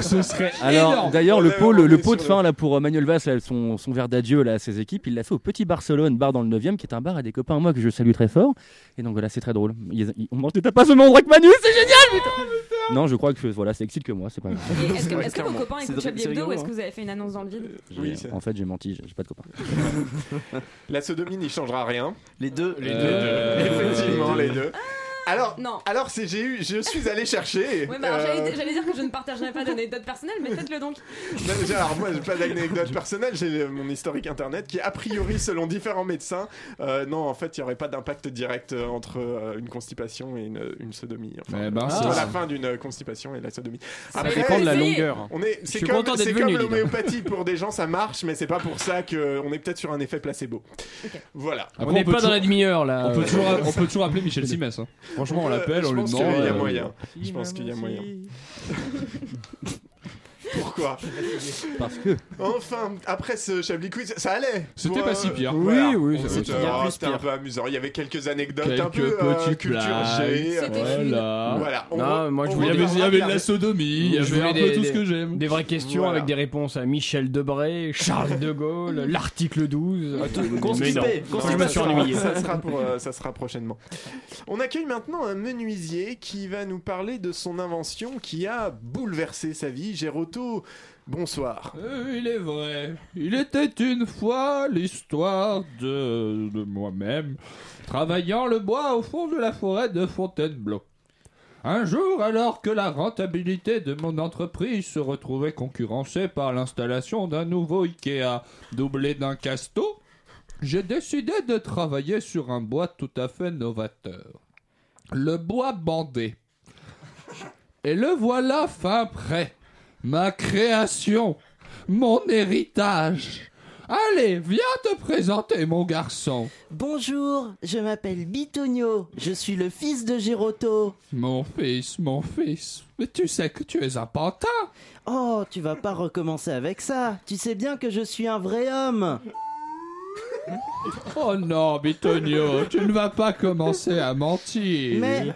Ce serait Alors, d'ailleurs, le pot, on le, le est pot de fin là pour euh, Manuel Valls, son, son verre d'adieu là à ses équipes, il l'a fait au Petit Barcelone, bar dans le 9 qui est un bar à des copains à moi que je salue très fort. Et donc voilà, c'est très drôle. Ils- ils- on mange des tapas au même endroit que Manu, c'est génial, putain Non, je crois que voilà, ça excite que moi, c'est pas grave. Et Est-ce que, est-ce que vos copains C'est écoutent Chablis c'est Hebdo ou rigolo, est-ce hein. que vous avez fait une annonce dans le vide Oui, J'ai- c'est- en fait, j'ai menti, j'ai j'ai pas de copains. La sodomie n'y changera rien. Les deux. Les Euh, deux. Effectivement, les deux. Alors, Non. alors c'est j'ai eu, je suis allé chercher. Alors euh, j'allais j'allais dire que je ne partagerai pas d'anecdotes personnelles, mais faites-le donc. non, mais alors moi j'ai pas d'anecdote personnelle, j'ai le- mon historique internet qui a priori selon différents médecins, euh, non en fait il y aurait pas d'impact direct euh, entre euh, une constipation et une, une sodomie. Enfin, Eh ben, la fin d'une constipation et la sodomie. Ça Après, dépend de la longueur. on est, c'est comme, content d'être c'est venu, comme dis donc. l'homéopathie pour des gens ça marche, mais c'est pas pour ça que on est peut-être sur un effet placebo. Voilà. On n'est pas dans la demi-heure là. On peut, toujours, on peut toujours appeler Michel Simès. hein. Franchement, on Euh, l'appelle, on je lui pense demande. qu'il y a euh, moyen. Je pense qu'il y a moyen. Pourquoi Parce que. Enfin, après ce Chablis Quiz, ça allait. C'était pas euh, si pire. Oui, voilà. oui, c'était oh, c'était un peu amusant. Il y avait quelques anecdotes un Quelques peu euh, petites culture. G. Voilà. Voilà. On Non, re- moi, je voulais- Il y avait, de la sodomie, il y Je avait voulais un des- peu tout ce que j'aime. Des vraies questions Voilà. avec des réponses à Michel Debré, Charles de Gaulle, l'article 12. Mais non, Constipé. je me Ça suis sera- ennuyé. Ça sera, pour, euh, ça sera prochainement. On accueille maintenant un menuisier qui va nous parler de son invention qui a bouleversé sa vie. Géroto Bonsoir. Euh, il est vrai. Il était une fois l'histoire de, de moi-même, travaillant le bois au fond de la forêt de Fontainebleau. Un jour, alors que la rentabilité de mon entreprise se retrouvait concurrencée par l'installation d'un nouveau Ikea doublé d'un casto, j'ai décidé de travailler sur un bois tout à fait novateur. Le bois bandé. Et le voilà fin prêt. Ma création. Mon héritage. Allez, viens te présenter, mon garçon. Bonjour, je m'appelle Bitonio, je suis le fils de Giroto. Mon fils, mon fils. Mais tu sais que tu es un pantin. Oh, tu vas pas recommencer avec ça, tu sais bien que je suis un vrai homme. Oh non, Bitonio, tu ne vas pas commencer à mentir. Mais-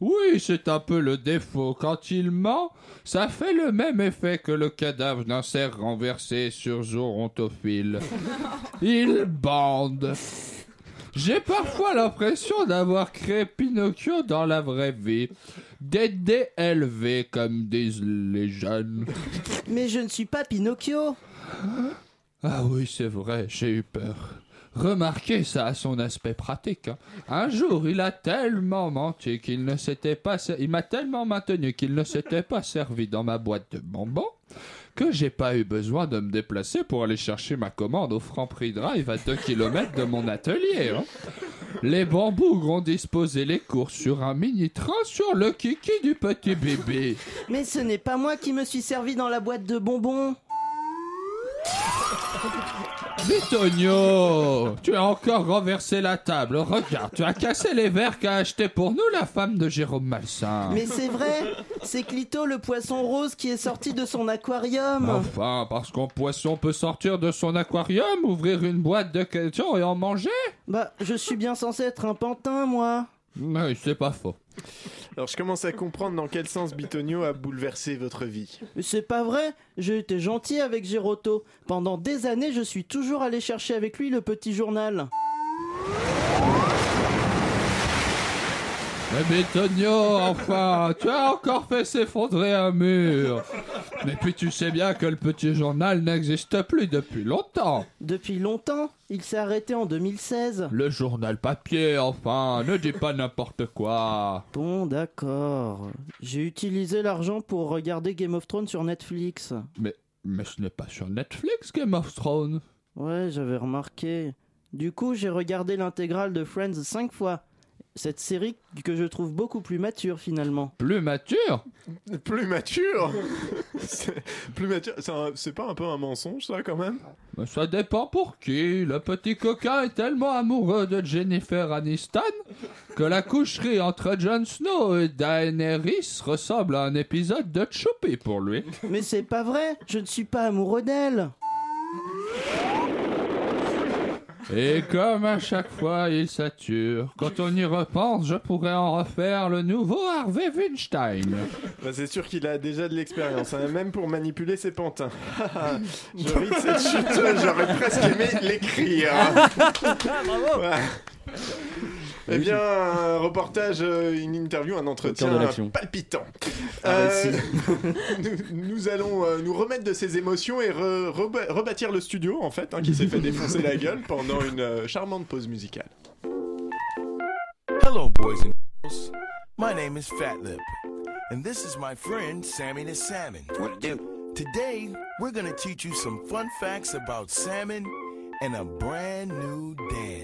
Oui, c'est un peu le défaut. Quand il ment, ça fait le même effet que le cadavre d'un cerf renversé sur Zorontophile. Il bande. J'ai parfois l'impression d'avoir créé Pinocchio dans la vraie vie. Des DLV, comme disent les jeunes. Mais je ne suis pas Pinocchio. Ah oui, c'est vrai, j'ai eu peur. Remarquez ça à son aspect pratique. hein. Un jour, il a tellement menti qu'il ne s'était pas, il m'a tellement maintenu qu'il ne s'était pas servi dans ma boîte de bonbons que j'ai pas eu besoin de me déplacer pour aller chercher ma commande au Franprix Drive à 2 km de mon atelier. hein. Les bambous ont disposé les courses sur un mini-train sur le kiki du petit bébé. Mais ce n'est pas moi qui me suis servi dans la boîte de bonbons. Bitonio, tu as encore renversé la table. Regarde, tu as cassé les verres qu'a acheté pour nous la femme de Jérôme Malsain. Mais c'est vrai, c'est Clito le poisson rose qui est sorti de son aquarium. Enfin, parce qu'un poisson peut sortir de son aquarium, ouvrir une boîte de questions et en manger? Bah, je suis bien censé être un pantin, moi. Oui, c'est pas faux. Alors je commence à comprendre dans quel sens Bitonio a bouleversé votre vie. Mais C'est pas vrai, j'ai été gentil avec Giroto. Pendant des années, je suis toujours allé chercher avec lui le petit journal. Mais Bitonio, enfin, tu as encore fait s'effondrer un mur. Mais puis tu sais bien que le petit journal n'existe plus depuis longtemps. Depuis longtemps, il s'est arrêté en 2016. Le journal papier, enfin, ne dis pas n'importe quoi. Bon, d'accord. J'ai utilisé l'argent pour regarder Game of Thrones sur Netflix. Mais, mais ce n'est pas sur Netflix Game of Thrones. Ouais, j'avais remarqué. Du coup, j'ai regardé l'intégrale de Friends cinq fois. Cette série que je trouve beaucoup plus mature finalement. Plus mature Plus mature C'est- Plus mature C'est pas un peu un mensonge ça quand même? Mais Ça dépend pour qui. Le petit coquin est tellement amoureux de Jennifer Aniston que la coucherie entre Jon Snow et Daenerys ressemble à un épisode de Choupi pour lui. Mais c'est pas vrai, je ne suis pas amoureux d'elle. Et comme à chaque fois il sature, quand on y repense, je pourrais en refaire le nouveau Harvey Weinstein. Bah, C'est sûr qu'il a déjà de l'expérience, hein, même pour manipuler ses pantins. Je ris de cette chute, j'aurais presque aimé l'écrire. Ouais. Eh bien, un reportage, euh, une interview, un entretien palpitant. Un Euh, nous, nous allons euh, nous remettre de ces émotions et re- rebâtir le studio, en fait, hein, qui s'est fait défoncer la gueule pendant une charmante pause musicale. Hello, boys and girls. My name is Fat Lip, and this is my friend Sammy the Salmon. What do? Today, we're gonna teach you some fun facts about salmon and a brand new dance.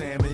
Sam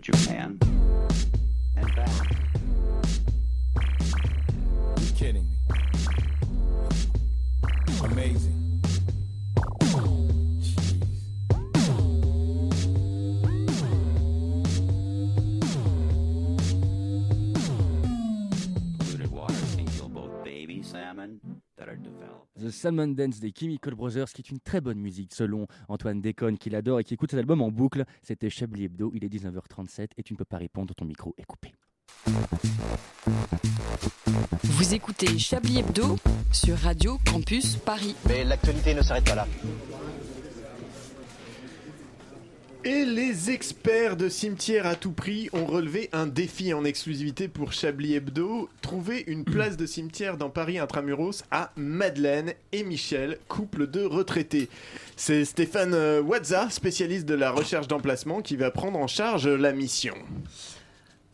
Japan Salmon Dance des Chemical Brothers, qui est une très bonne musique selon Antoine Déconne, qui l'adore et qui écoute cet album en boucle. C'était Chablis Hebdo, il est 19h37 et tu ne peux pas répondre, ton micro est coupé. Vous écoutez Chablis Hebdo sur Radio Campus Paris. Mais l'actualité ne s'arrête pas là. Et les experts de cimetière à tout prix ont relevé un défi en exclusivité pour Chablis Hebdo, trouver une place de cimetière dans Paris intramuros à Madeleine et Michel, couple de retraités. C'est Stéphane euh, Wazza, spécialiste de la recherche d'emplacement, qui va prendre en charge la mission.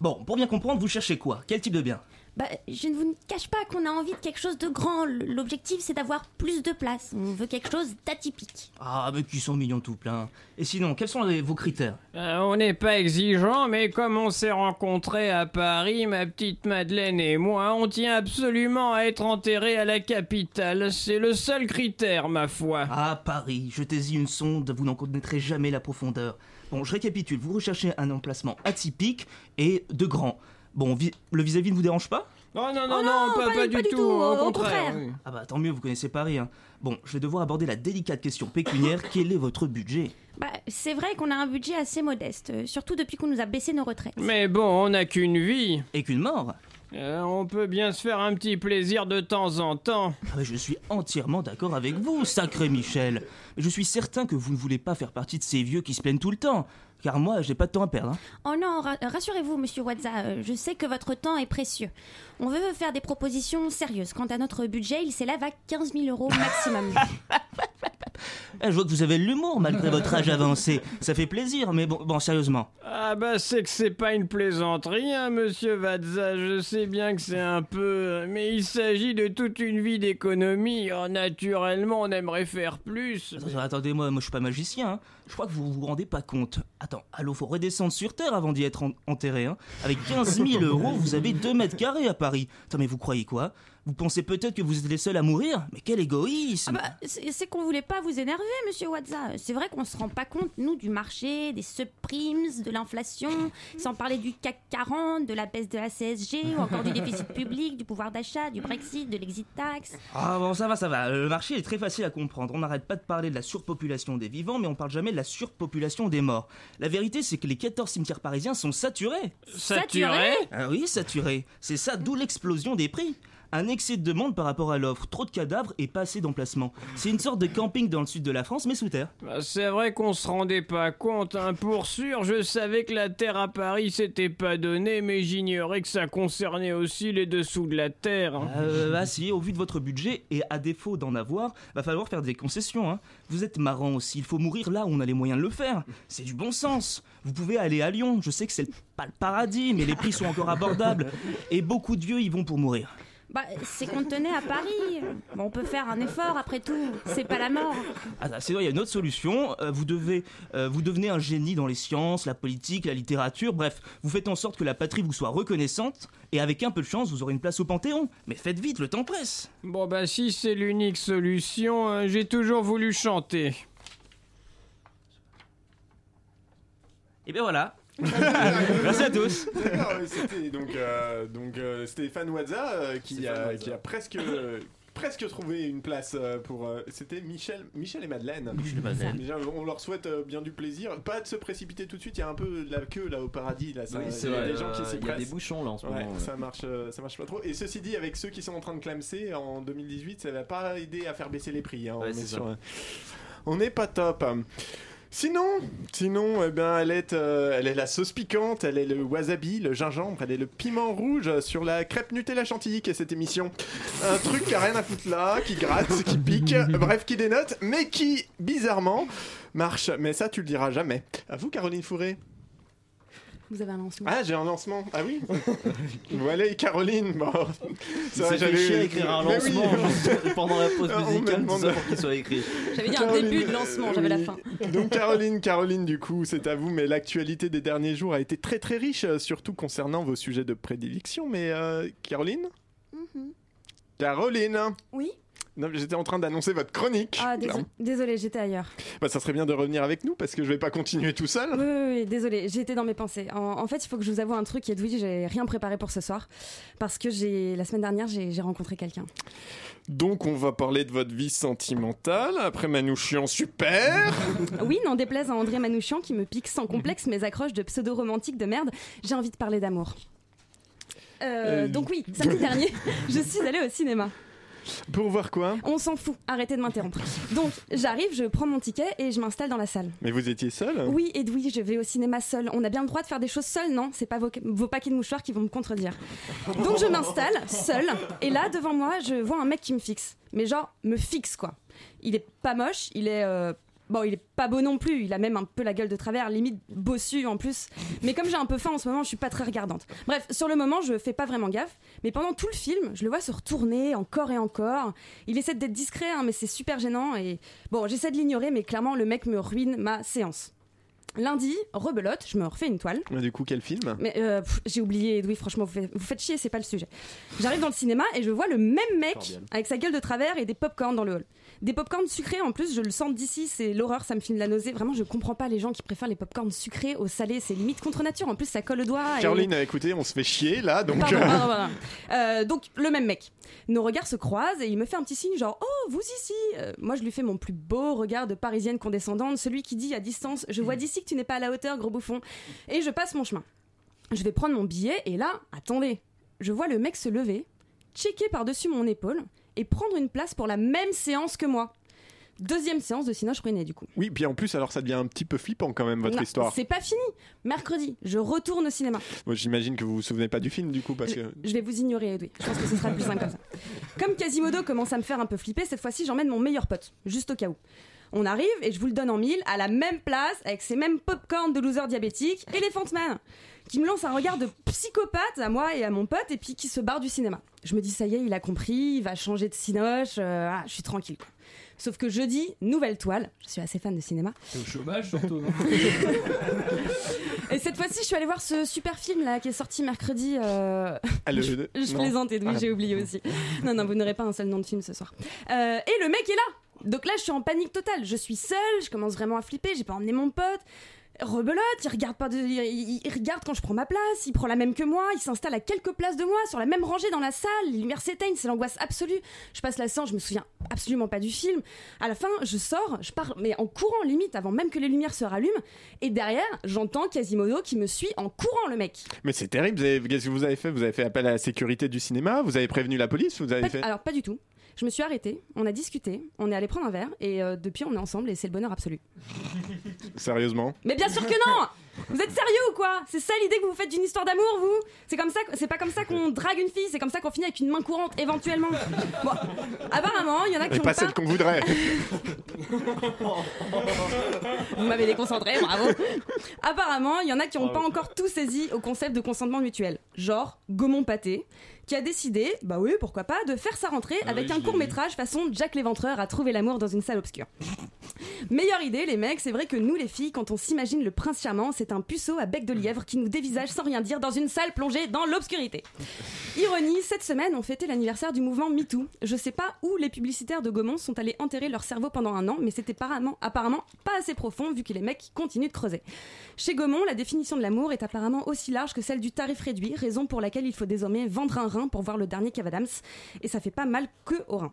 Bon, pour bien comprendre, vous cherchez quoi? Quel type de bien? Bah, je ne vous cache pas qu'on a envie de quelque chose de grand. L'objectif, c'est d'avoir plus de place. On veut quelque chose d'atypique. Ah, mais qui sont mignons tout plein. Et sinon, quels sont les- vos critères Euh, on n'est pas exigeant, mais comme on s'est rencontrés à Paris, ma petite Madeleine et moi, on tient absolument à être enterrés à la capitale. C'est le seul critère, ma foi. Ah, Paris, jetez-y une sonde, vous n'en connaîtrez jamais la profondeur. Bon, je récapitule, vous recherchez un emplacement atypique et de grand. Bon, vi- le vis-à-vis ne vous dérange pas? Oh non, non, non, pas, pas du tout, au contraire. oui. Ah bah tant mieux, vous connaissez Paris. Hein. Bon, je vais devoir aborder la délicate question pécuniaire. Quel est votre budget? Bah, c'est vrai qu'on a un budget assez modeste, euh, surtout depuis qu'on nous a baissé nos retraites. Mais bon, on n'a qu'une vie. Et qu'une mort? Euh, on peut bien se faire un petit plaisir de temps en temps. Ah mais je suis entièrement d'accord avec vous, sacré Michel. Je suis certain que vous ne voulez pas faire partie de ces vieux qui se plaignent tout le temps. Car moi, j'ai pas de temps à perdre. hein. Oh non, ra- rassurez-vous, monsieur Wadza, euh, je sais que votre temps est précieux. On veut faire des propositions sérieuses. Quant à notre budget, il s'élève à 15 000 euros maximum. Eh, je vois que vous avez de l'humour malgré votre âge avancé. Ça fait plaisir, mais bon, bon sérieusement. Ah bah c'est que c'est pas une plaisanterie, hein, monsieur Vadza. Je sais bien que c'est un peu... Mais il s'agit de toute une vie d'économie. Oh, naturellement, on aimerait faire plus. Attends, Attendez-moi, moi je suis pas magicien. hein. Je crois que vous vous rendez pas compte. Attends, allô, faut redescendre sur Terre avant d'y être en- enterré. Hein. Avec 15 000 euros, vous avez 2 mètres carrés à Paris. Attends, mais vous croyez quoi? Vous pensez peut-être que vous êtes les seuls à mourir? Mais quel égoïsme Ah bah, c'est qu'on voulait pas vous énerver, monsieur Wadza. C'est vrai qu'on se rend pas compte, nous, du marché, des subprimes, de l'inflation, sans parler du CAC 40, de la baisse de la CSG, ou encore du déficit public, du pouvoir d'achat, du Brexit, de l'exit tax. Ah bon, ça va, ça va. Le marché est très facile à comprendre. On n'arrête pas de parler de la surpopulation des vivants, mais on parle jamais de la surpopulation des morts. La vérité, c'est que les 14 cimetières parisiens sont saturés? Saturés? Ah oui, saturés. C'est ça, d'où l'explosion des prix. Un excès de demande par rapport à l'offre, trop de cadavres et pas assez d'emplacements. C'est une sorte de camping dans le sud de la France, mais sous terre. Bah, c'est vrai qu'on se rendait pas compte, hein. Pour sûr, je savais que la terre à Paris s'était pas donnée, mais j'ignorais que ça concernait aussi les dessous de la terre. hein. Euh, bah si, au vu de votre budget, et à défaut d'en avoir, va falloir faire des concessions. Hein. Vous êtes marrant aussi, il faut mourir là où on a les moyens de le faire. C'est du bon sens. Vous pouvez aller à Lyon, je sais que c'est pas le paradis, mais les prix sont encore abordables. Et beaucoup de vieux y vont pour mourir. Bah, c'est qu'on tenait à Paris. Bon, on peut faire un effort après tout. C'est pas la mort. Ah, bah, sinon, il y a une autre solution. Euh, vous, devez, euh, vous devenez un génie dans les sciences, la politique, la littérature. Bref, vous faites en sorte que la patrie vous soit reconnaissante. Et avec un peu de chance, vous aurez une place au Panthéon. Mais faites vite, le temps presse. Bon bah si c'est l'unique solution, euh, j'ai toujours voulu chanter. Et bien voilà. Merci à tous. C'était donc, euh, donc euh, Stéphane Waza euh, qui, a, qui a presque, euh, presque trouvé une place pour. c'était Michel, Michel et Madeleine. Michel et Madeleine. Déjà, on leur souhaite bien du plaisir. Pas de se précipiter tout de suite. Il y a un peu de la queue là au paradis. Là, ça- Oui, c'est il y a vrai, des gens qui s'y il y a des bouchons, là, en ce Ouais, moment, ouais. Ça marche, ça marche pas trop. Et ceci dit, avec ceux qui sont en train de clamser en 2018, ça va pas aider à faire baisser les prix. hein. Ouais, on, est sur on pas top. Sinon, sinon, eh ben, elle est, euh, elle est la sauce piquante, elle est le wasabi, le gingembre, elle est le piment rouge sur la crêpe Nutella chantilly qui est cette émission. Un truc qui a rien à foutre là, qui gratte, qui pique, bref, qui dénote, mais qui, bizarrement, marche. Mais ça, tu le diras jamais. À vous, Caroline Fourré. Vous avez un lancement Ah, j'ai un lancement. Ah oui Voilà, et Caroline. Bon. Il s'est fait chier à écrire un oui. lancement pendant la pause me musicale, tout ça pour qu'il soit écrit. J'avais dit un Caroline, début de lancement, j'avais la fin. Donc Caroline, Caroline, du coup, c'est à vous, mais l'actualité des derniers jours a été très très riche, euh, surtout concernant vos sujets de prédilection. Mais euh, Caroline? Caroline Oui Non, J'étais en train d'annoncer votre chronique. Ah, désolé, désolé j'étais ailleurs. Bah, ça serait bien de revenir avec nous parce que je vais pas continuer tout seul. Oui, oui, oui, désolé, j'étais dans mes pensées. En, en fait, il faut que je vous avoue un truc, Edoui, j'ai rien préparé pour ce soir. Parce que j'ai la semaine dernière, j'ai j'ai rencontré quelqu'un. Donc on va parler de votre vie sentimentale après Manouchian, super Oui, n'en déplaise à André Manouchian qui me pique sans complexe mes accroches de pseudo-romantique de merde, j'ai envie de parler d'amour. Euh, Euh, donc oui, samedi dernier, je suis allée au cinéma. Pour voir quoi On s'en fout, arrêtez de m'interrompre. Donc j'arrive, je prends mon ticket et je m'installe dans la salle. Mais vous étiez seul Oui, Edoui, je vais au cinéma seul. On a bien le droit de faire des choses seul, non? C'est pas vos, vos paquets de mouchoirs qui vont me contredire. Donc je m'installe seul, et là devant moi, je vois un mec qui me fixe. Mais genre, me fixe quoi. Il est pas moche, il est. euh, Bon, il est pas beau non plus, il a même un peu la gueule de travers, limite bossu en plus. Mais comme j'ai un peu faim en ce moment, je suis pas très regardante. Bref, sur le moment, je fais pas vraiment gaffe, mais pendant tout le film, je le vois se retourner encore et encore. Il essaie d'être discret, hein, mais c'est super gênant et bon, j'essaie de l'ignorer, mais clairement, le mec me ruine ma séance. Lundi, rebelote, je me refais une toile. Mais Du coup, quel film? Mais euh, pff, j'ai oublié, Edoui, franchement, vous faites, vous faites chier, c'est pas le sujet. J'arrive dans le cinéma et je vois le même mec avec sa gueule de travers et des pop-corn dans le hall. Des pop-corn sucrés en plus, je le sens d'ici, c'est l'horreur, ça me filme la nausée. Vraiment, je comprends pas les gens qui préfèrent les pop-corn sucrés au salé, c'est limite contre nature. En plus, ça colle au doigt. et- Caroline, euh, écoutez, on se fait chier là, donc. Pardon, euh, pardon, pardon. Euh, donc le même mec. Nos regards se croisent et il me fait un petit signe genre oh vous ici. Euh, moi je lui fais mon plus beau regard de parisienne condescendante, celui qui dit à distance je vois d'ici que tu n'es pas à la hauteur gros bouffon. Et je passe mon chemin. Je vais prendre mon billet et là attendez, je vois le mec se lever, checker par dessus mon épaule et prendre une place pour la même séance que moi. Deuxième séance de Cinoche ruiné du coup. Oui, puis en plus, alors ça devient un petit peu flippant quand même, votre Non, histoire. C'est pas fini. Mercredi, je retourne au cinéma. Moi, J'imagine que vous vous souvenez pas du film du coup, parce que. Je vais vous ignorer, Edoui. Je pense que ce sera plus simple comme ça. Comme Quasimodo commence à me faire un peu flipper, cette fois-ci, j'emmène mon meilleur pote, juste au cas où. On arrive et je vous le donne en mille, à la même place, avec ces mêmes popcorn de loser diabétique, Elephant Man, qui me lance un regard de psychopathe à moi et à mon pote, et puis qui se barre du cinéma. Je me dis, ça y est, il a compris, il va changer de cinoche, euh, ah, je suis tranquille. quoi. Sauf que jeudi, nouvelle toile, je suis assez fan de cinéma, au chômage surtout, non et cette fois-ci, je suis allée voir ce super film là qui est sorti mercredi. euh, Ah, le- je je plaisante, Edoui, Ah. j'ai oublié aussi. Non, non, vous n'aurez pas un seul nom de film ce soir. Euh, et le mec est là. Donc là, je suis en panique totale. Je suis seule, je commence vraiment à flipper. J'ai pas emmené mon pote. Rebelote, il regarde pas de, il, regarde quand je prends ma place, il prend la même que moi, il s'installe à quelques places de moi, sur la même rangée dans la salle, les lumières s'éteignent, c'est l'angoisse absolue. Je passe la séance, je me souviens absolument pas du film. À la fin, je sors, je pars, mais en courant limite, avant même que les lumières se rallument, et derrière, j'entends Quasimodo qui me suit en courant, le mec. Mais c'est terrible, vous avez- qu'est-ce que vous avez fait? Vous avez fait appel à la sécurité du cinéma? Vous avez prévenu la police? Vous avez Pas- fait... Alors pas du tout. Je me suis arrêtée, on a discuté, on est allé prendre un verre et euh, depuis on est ensemble et c'est le bonheur absolu. Sérieusement? Mais bien sûr que non Vous êtes sérieux ou quoi? C'est ça l'idée que vous vous faites d'une histoire d'amour, vous? C'est comme ça, c'est pas comme ça qu'on drague une fille, c'est comme ça qu'on finit avec une main courante éventuellement. Bon, apparemment, il y en a qui Mais ont pas celle qu'on voudrait Vous m'avez déconcentré, bravo. Apparemment, il y en a qui n'ont pas encore tout saisi au concept de consentement mutuel. Genre Gaumont Pâté, qui a décidé, bah oui, pourquoi pas, de faire sa rentrée Ah avec oui, un court métrage façon Jack l'Éventreur a trouvé l'amour dans une salle obscure. Meilleure idée, les mecs, c'est vrai que nous, les filles, quand on s'imagine le prince charmant, c'est un puceau à bec de lièvre qui nous dévisage sans rien dire dans une salle plongée dans l'obscurité. Ironie, cette semaine, on fêtait l'anniversaire du mouvement MeToo. Je sais pas où les publicitaires de Gaumont sont allés enterrer leur cerveau pendant un an, mais c'était apparemment, apparemment pas assez profond vu que les mecs continuent de creuser. Chez Gaumont, la définition de l'amour est apparemment aussi large que celle du tarif réduit, raison pour laquelle il faut désormais vendre un rein pour voir le dernier Kev Adams, et ça fait pas mal que au rein.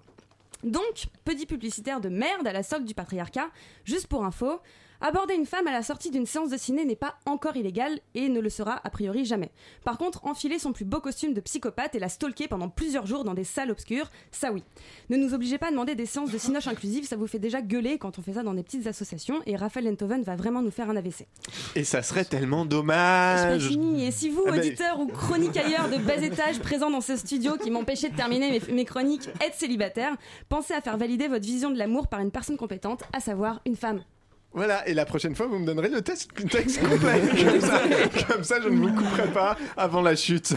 Donc, petit publicitaire de merde à la solde du patriarcat, juste pour info, aborder une femme à la sortie d'une séance de ciné n'est pas encore illégal et ne le sera a priori jamais. Par contre, enfiler son plus beau costume de psychopathe et la stalker pendant plusieurs jours dans des salles obscures, ça oui. Ne nous obligez pas à demander des séances de cinoche inclusives, ça vous fait déjà gueuler quand on fait ça dans des petites associations et Raphaël Enthoven va vraiment nous faire un AVC. Et ça serait tellement dommage. fini. Et si vous, Ah bah- auditeurs ou chroniquailleurs de bas étage présents dans ce studio qui m'empêchaient de terminer mes, mes chroniques, êtes célibataire, pensez à faire valider votre vision de l'amour par une personne compétente, à savoir une femme. Voilà, et la prochaine fois, vous me donnerez le test- texte complet. comme, ça, comme ça, je ne vous couperai pas avant la chute.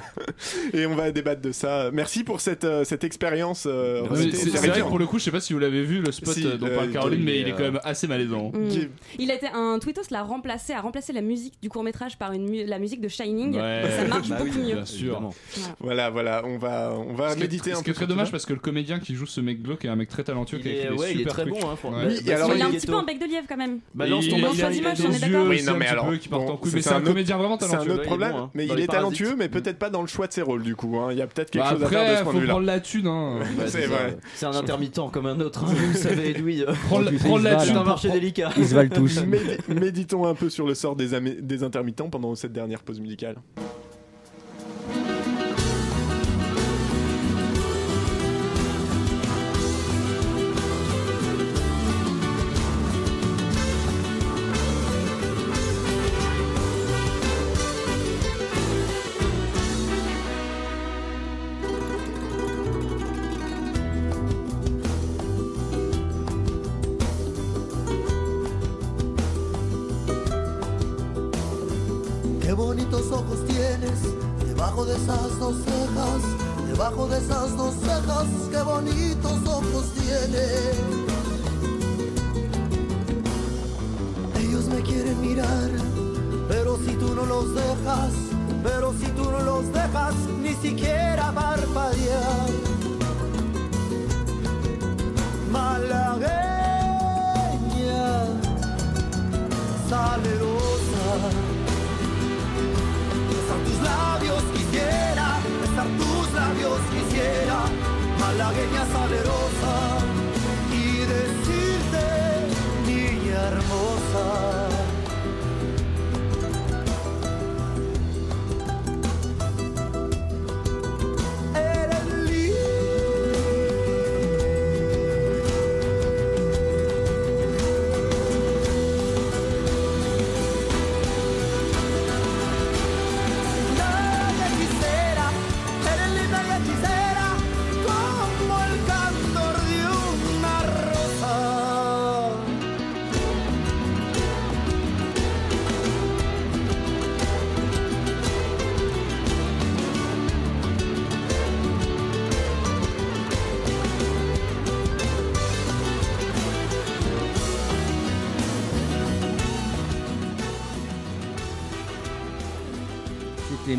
Et on va débattre de ça. Merci pour cette, euh, cette expérience. euh, C'est c'est vrai que pour le coup, je sais pas si vous l'avez vu le spot Si, euh, dont euh, parle Caroline, qui- mais il est quand même assez malaisant. Mm. Il a été un tweetos l'a remplacé, a remplacé la musique du court métrage par une mu- la musique de Shining. Ouais. Ça marche Bah oui, beaucoup mieux. bien sûr. Voilà, voilà, on va, on va Ce qui méditer un Ce peu. qui est très dommage parce que le comédien qui joue ce mec glauque est un mec très talentueux. qui a Il est- ouais, il est super très bon, hein, il a un il- petit peu un bec de lièvre quand même. Balance Il- ton il- a- des on est yeux d'accord Oui, non, un mais petit alors, peu qui partent en couille, c'est mais c'est un autre- comédien vraiment C'est un talentueux. autre problème, bon, hein. mais il est Parasites. talentueux, mais peut-être pas dans le choix de ses rôles du coup. hein. Il y a peut-être quelque Bah chose à faire de Après, ce point faut de vue-là. prendre la thune. hein. Ouais, C'est vrai. C'est un intermittent comme un autre, hein, vous le savez, Edoui. euh. Prendre la thune. C'est un marché délicat. Ils se valent tous. Médi- Méditons un peu sur le sort des intermittents pendant cette dernière pause musicale. my love.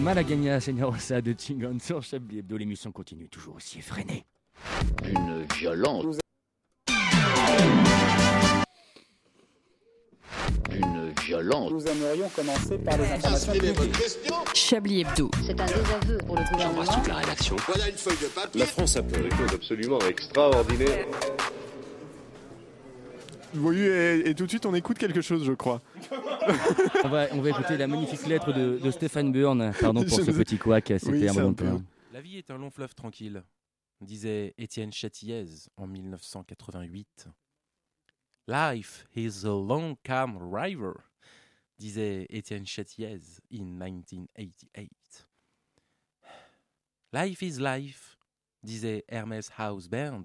C'était Malagagna Señorosa de Chingon sur Chablis Hebdo. L'émission continue toujours aussi effrénée. Une violence. Une violence. Nous aimerions commencer par les informations publiques. Chablis Hebdo. C'est un désaveu pour le gouvernement. la rédaction. Voilà une feuille de papier. La France a fait des choses absolument extraordinaires. Oui, et, et tout de suite, on écoute quelque chose, je crois. On va, on va écouter la magnifique lettre de, de Stéphane Byrne. Pardon pour Je ce petit couac, c'était un involontaire. peu- La vie est un long fleuve tranquille, disait Étienne Châtillaise en 1988. Life is a long calm river, disait Étienne Châtillaise in 1988. Life is life, disait Hermès House Band,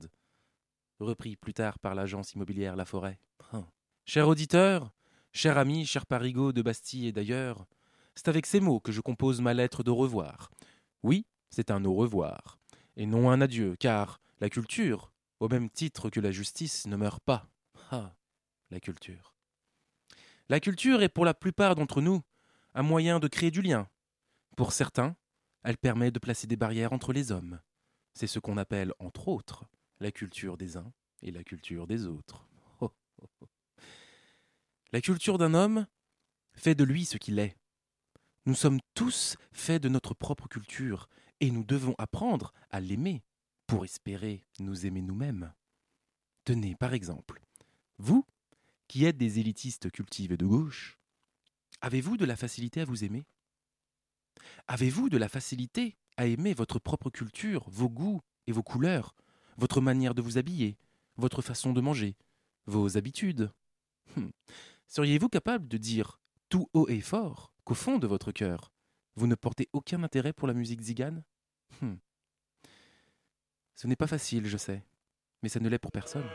repris plus tard par l'agence immobilière La Forêt. Hein. Cher auditeur, cher ami, cher parigot de Bastille et d'ailleurs, c'est avec ces mots que je compose ma lettre de revoir. Oui, c'est un au revoir, et non un adieu, car la culture, au même titre que la justice, ne meurt pas. Ah, la culture. La culture est pour la plupart d'entre nous un moyen de créer du lien. Pour certains, elle permet de placer des barrières entre les hommes. C'est ce qu'on appelle, entre autres, la culture des uns et la culture des autres. La culture d'un homme fait de lui ce qu'il est. Nous sommes tous faits de notre propre culture et nous devons apprendre à l'aimer pour espérer nous aimer nous-mêmes. Tenez, par exemple, vous, qui êtes des élitistes cultivés de gauche, avez-vous de la facilité à vous aimer? Avez-vous de la facilité à aimer votre propre culture, vos goûts et vos couleurs, votre manière de vous habiller, votre façon de manger, vos habitudes Hum. Seriez-vous capable de dire tout haut et fort qu'au fond de votre cœur, vous ne portez aucun intérêt pour la musique zigane? Hum. Ce n'est pas facile, je sais, mais ça ne l'est pour personne.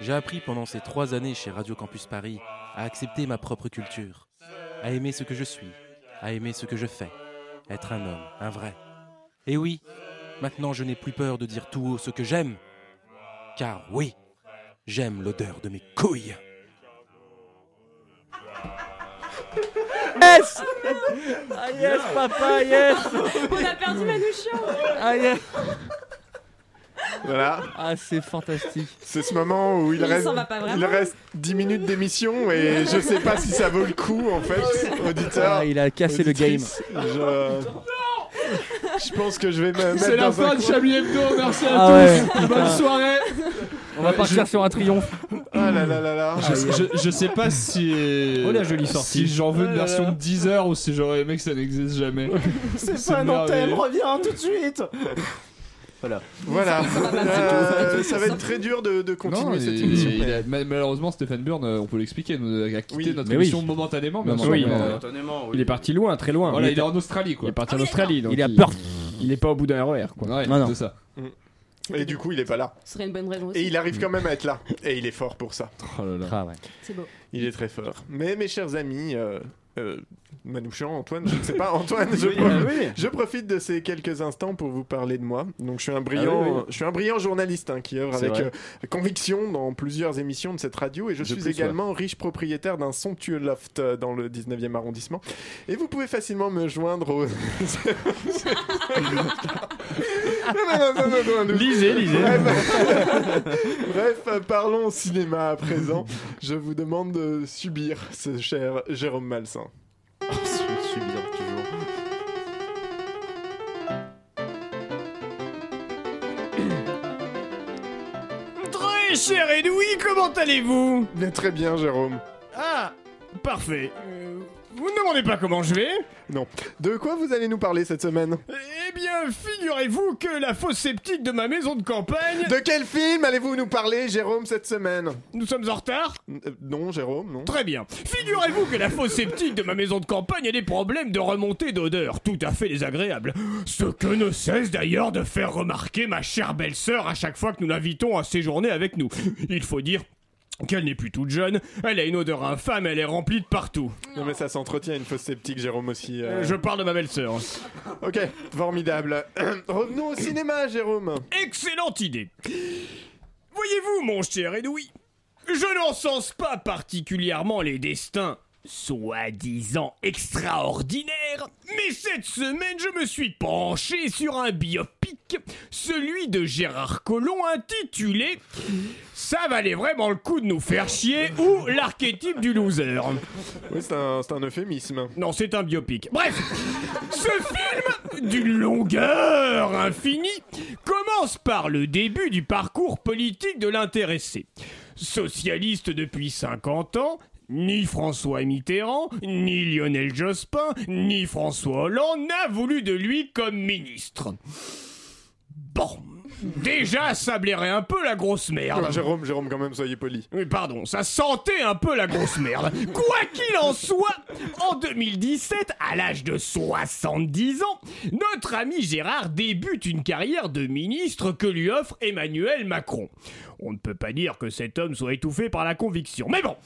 J'ai appris pendant ces trois années chez Radio Campus Paris à accepter ma propre culture, à aimer ce que je suis, à aimer ce que je fais, être un homme, un vrai. Et oui, maintenant je n'ai plus peur de dire tout haut ce que j'aime, car oui, j'aime l'odeur de mes couilles. Yes Ah yes, papa, yes On a perdu Manouchian Ah yes Voilà. Ah, c'est fantastique. C'est ce moment où il, Il reste, il reste 10 minutes d'émission et je sais pas si ça vaut le coup en fait, auditeur. Ah, il a cassé le game. Je... je pense que je vais me mettre C'est la dans un fin de coin. Chablis Hebdo, merci à Ah tous. ouais, Bonne putain. soirée. On va partir sur un triomphe. Ah là là là là. Je, je- je sais pas si. Oh, la jolie sortie. Si j'en veux une Oh là version là. de 10 heures ou si j'aurais aimé que ça n'existe jamais. C'est pas un antenne, reviens tout de suite Voilà. Voilà. Euh, ça va être très dur de, de continuer Non, cette il- émission. il a- malheureusement, Stéphane Burn, euh, on peut l'expliquer, a quitté Oui. notre Mais émission momentanément. oui, mais- euh, Momentanément. Il est parti loin, très loin. Voilà, il est en Australie, Il est parti en Australie. donc Il est à Perth. Il est pas au bout d'un RER, quoi. Ouais, Non, non. c'est ça. Et du coup, il est pas là. Ce serait une bonne raison aussi. Et il arrive quand même à être là. Et il est fort pour ça. Oh là là. Ah ouais. C'est beau. Il est très fort. Mais mes chers amis, euh, euh, Manouchian, Antoine, je ne sais pas, Antoine, je, Oui, prof- euh, oui. je profite de ces quelques instants pour vous parler de moi. Donc, je suis un brillant, Ah oui. Je suis un brillant journaliste hein, qui œuvre avec euh, conviction dans plusieurs émissions de cette radio et je De suis plus, également riche propriétaire d'un somptueux loft euh, dans le 19e arrondissement. Et vous pouvez facilement me joindre au. Non, non, non, non, non, non. Lisez, lisez. Bref, parlons cinéma à présent. Je vous demande de subir ce cher Jérôme Malsain. Très cher Edoui, comment allez-vous? Très bien, Jérôme. Ah, parfait. Euh, vous ne demandez pas comment je vais Non. De quoi vous allez nous parler cette semaine? Eh bien, figurez-vous que la fosse sceptique de ma maison de campagne... De quel film allez-vous nous parler, Jérôme, cette semaine? Nous sommes en retard Euh, Non, Jérôme, non. Très bien. Figurez-vous que la fosse sceptique de ma maison de campagne a des problèmes de remontée d'odeur tout à fait désagréables. Ce que ne cesse d'ailleurs de faire remarquer ma chère belle-sœur à chaque fois que nous l'invitons à séjourner avec nous. Il faut dire qu'elle n'est plus toute jeune, elle a une odeur infâme, elle est remplie de partout. Non, mais ça s'entretient une fausse sceptique, Jérôme aussi. euh. Je parle de ma belle-sœur. Ok, formidable. Revenons au cinéma, Jérôme. Excellente idée. Voyez-vous, mon cher Edoui, je n'encense pas particulièrement les destins soi-disant extraordinaires, mais cette semaine je me suis penché sur un biopic, celui de Gérard Collomb intitulé Ça valait vraiment le coup de nous faire chier ou l'archétype du loser. Oui, c'est un, c'est un euphémisme. Non, c'est un biopic. Bref, ce film, d'une longueur infinie, commence par le début du parcours politique de l'intéressé. Socialiste depuis 50 ans, ni François Mitterrand, ni Lionel Jospin, ni François Hollande n'a voulu de lui comme ministre. Bon, Déjà, ça blairait un peu la grosse merde. Ah, Jérôme, Jérôme, quand même, soyez poli. Oui, pardon, ça sentait un peu la grosse merde. Quoi qu'il en soit, en 2017, à l'âge de 70 ans, notre ami Gérard débute une carrière de ministre que lui offre Emmanuel Macron. On ne peut pas dire que cet homme soit étouffé par la conviction. Mais bon,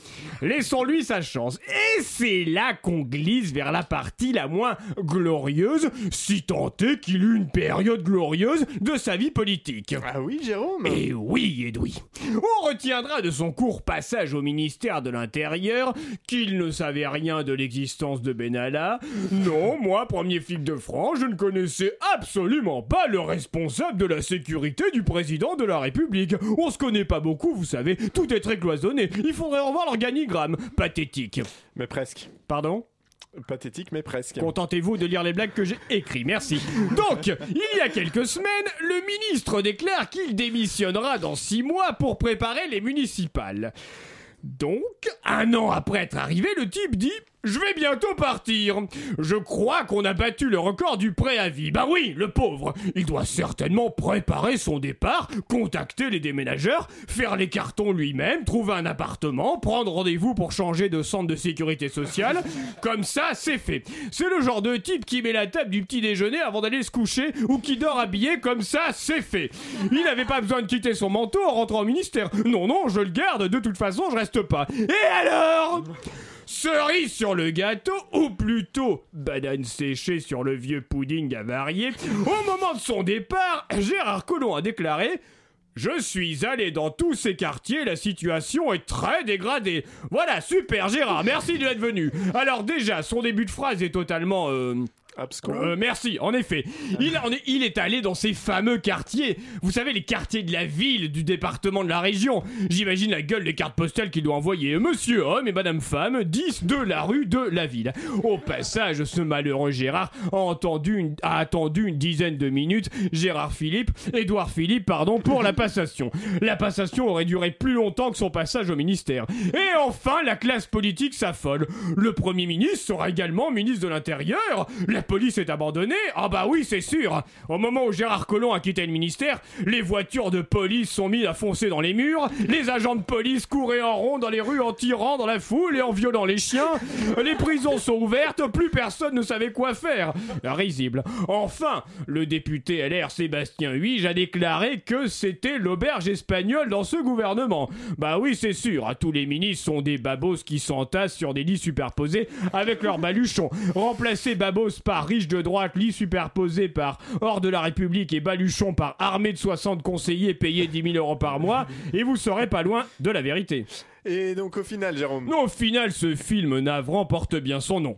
laissons-lui sa chance. Et c'est là qu'on glisse vers la partie la moins glorieuse, si tant est qu'il eut une période glorieuse de sa vie politique. Ah oui, Jérôme Et oui, Edoui. On retiendra de son court passage au ministère de l'Intérieur qu'il ne savait rien de l'existence de Benalla. Non, moi, premier flic de France, je ne connaissais absolument pas le responsable de la sécurité du président de la République. On se connaît pas beaucoup, vous savez, tout est très cloisonné. Il faudrait revoir l'organigramme. Pathétique. Mais presque. Pardon? Pathétique, mais presque. Contentez-vous de lire les blagues que j'ai écrites, merci. Donc, il y a quelques semaines, le ministre déclare qu'il démissionnera dans six mois pour préparer les municipales. Donc, un an après être arrivé, le type dit Je vais bientôt partir. Je crois qu'on a battu le record du préavis. Bah oui, le pauvre. Il doit certainement préparer son départ, contacter les déménageurs, faire les cartons lui-même, trouver un appartement, prendre rendez-vous pour changer de centre de sécurité sociale. Comme ça, c'est fait. C'est le genre de type qui met la table du petit déjeuner avant d'aller se coucher ou qui dort habillé. Comme ça, c'est fait. Il n'avait pas besoin de quitter son manteau en rentrant au ministère. Non, non, je le garde. De toute façon, je reste pas. Et alors? Cerise sur le gâteau, ou plutôt banane séchée sur le vieux pudding avarié, au moment de son départ, Gérard Collomb a déclaré je suis allé dans tous ces quartiers, la situation est très dégradée. Voilà, super Gérard, merci d'être venu. Alors déjà, son début de phrase est totalement... Euh, euh, merci, en effet. Il, est, allé dans ces fameux quartiers. Vous savez, les quartiers de la ville, du département, de la région. J'imagine la gueule des cartes postales qu'il doit envoyer. Monsieur homme et madame femme, 10 de la rue de la ville. Au passage, ce malheureux Gérard a, attendu une dizaine de minutes Gérard Philippe, Édouard Philippe, pardon, pour la passation. La passation aurait duré plus longtemps que son passage au ministère. Et enfin, la classe politique s'affole. Le Premier ministre sera également ministre de l'Intérieur. Police est abandonnée Ah bah oui, c'est sûr. Au moment où Gérard Collomb a quitté le ministère, les voitures de police sont mises à foncer dans les murs, les agents de police couraient en rond dans les rues en tirant dans la foule et en violant les chiens, les prisons sont ouvertes, plus personne ne savait quoi faire. Risible. Enfin, le député LR Sébastien Huige a déclaré que c'était l'auberge espagnole dans ce gouvernement. Bah oui, c'est sûr, tous les ministres sont des babos qui s'entassent sur des lits superposés avec leurs baluchons. Remplacer babos par riche de droite, lit superposé par hors de la République et baluchon par armée de 60 conseillers payés 10 000 euros par mois, et vous serez pas loin de la vérité. Et donc au final, Jérôme Non, au final, ce film navrant porte bien son nom.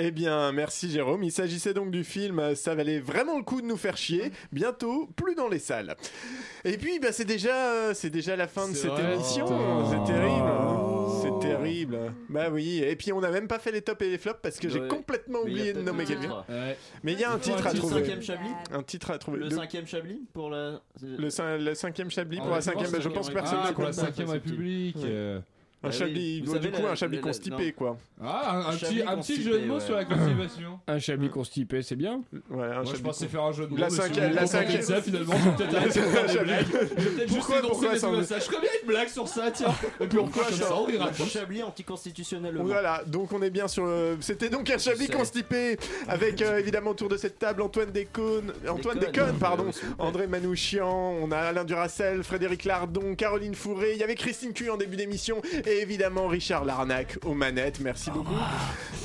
Eh bien, merci Jérôme. Il s'agissait donc du film Ça valait vraiment le coup de nous faire chier. Bientôt, plus dans les salles. Et puis, bah, c'est déjà, euh, c'est déjà la fin de cette vrai. émission. Putain. C'est terrible. Terrible. Bah oui. Et puis, on n'a même pas fait les tops et les flops parce que j'ai Ouais. complètement Mais oublié de nommer un quelqu'un. Mais il y a un titre à Le trouver. cinquième Chablis Un titre à trouver. Le cinquième Chablis pour la. le, cin- le cinquième Chablis Ah, pour la cinquième. bah, je pense que personne Ah, ne pour la connaît. 5ème République. Ouais. euh. Un oui. Chablis. Du coup, la- un Chablis la- constipé, quoi. Ah, un, un petit, Chablis un petit constipé, jeu de mots ouais. sur la constipation. Un chablis constipé, c'est bien Ouais, un Moi, je Chablis pensais faire un jeu de mots. La cinquième- la cinquième- ça, finalement, je vais peut-être arrêter de faire des blagues. Je vais peut-être juste Pourquoi- énoncer comme ça. Je ferais bien une blague sur ça, tiens. Et puis on ça, on rira tous. Chablis anticonstitutionnel. Voilà, donc on est bien sur le. C'était donc un Chablis constipé avec euh, évidemment autour de cette table Antoine Descaunes, Antoine Descaunes, pardon, euh. André Manouchian, on a Alain Duracel, Frédéric Lardon, Caroline Fourré, il y avait Christine Cuy en début d'émission et évidemment Richard Larnac aux manettes. Merci beaucoup.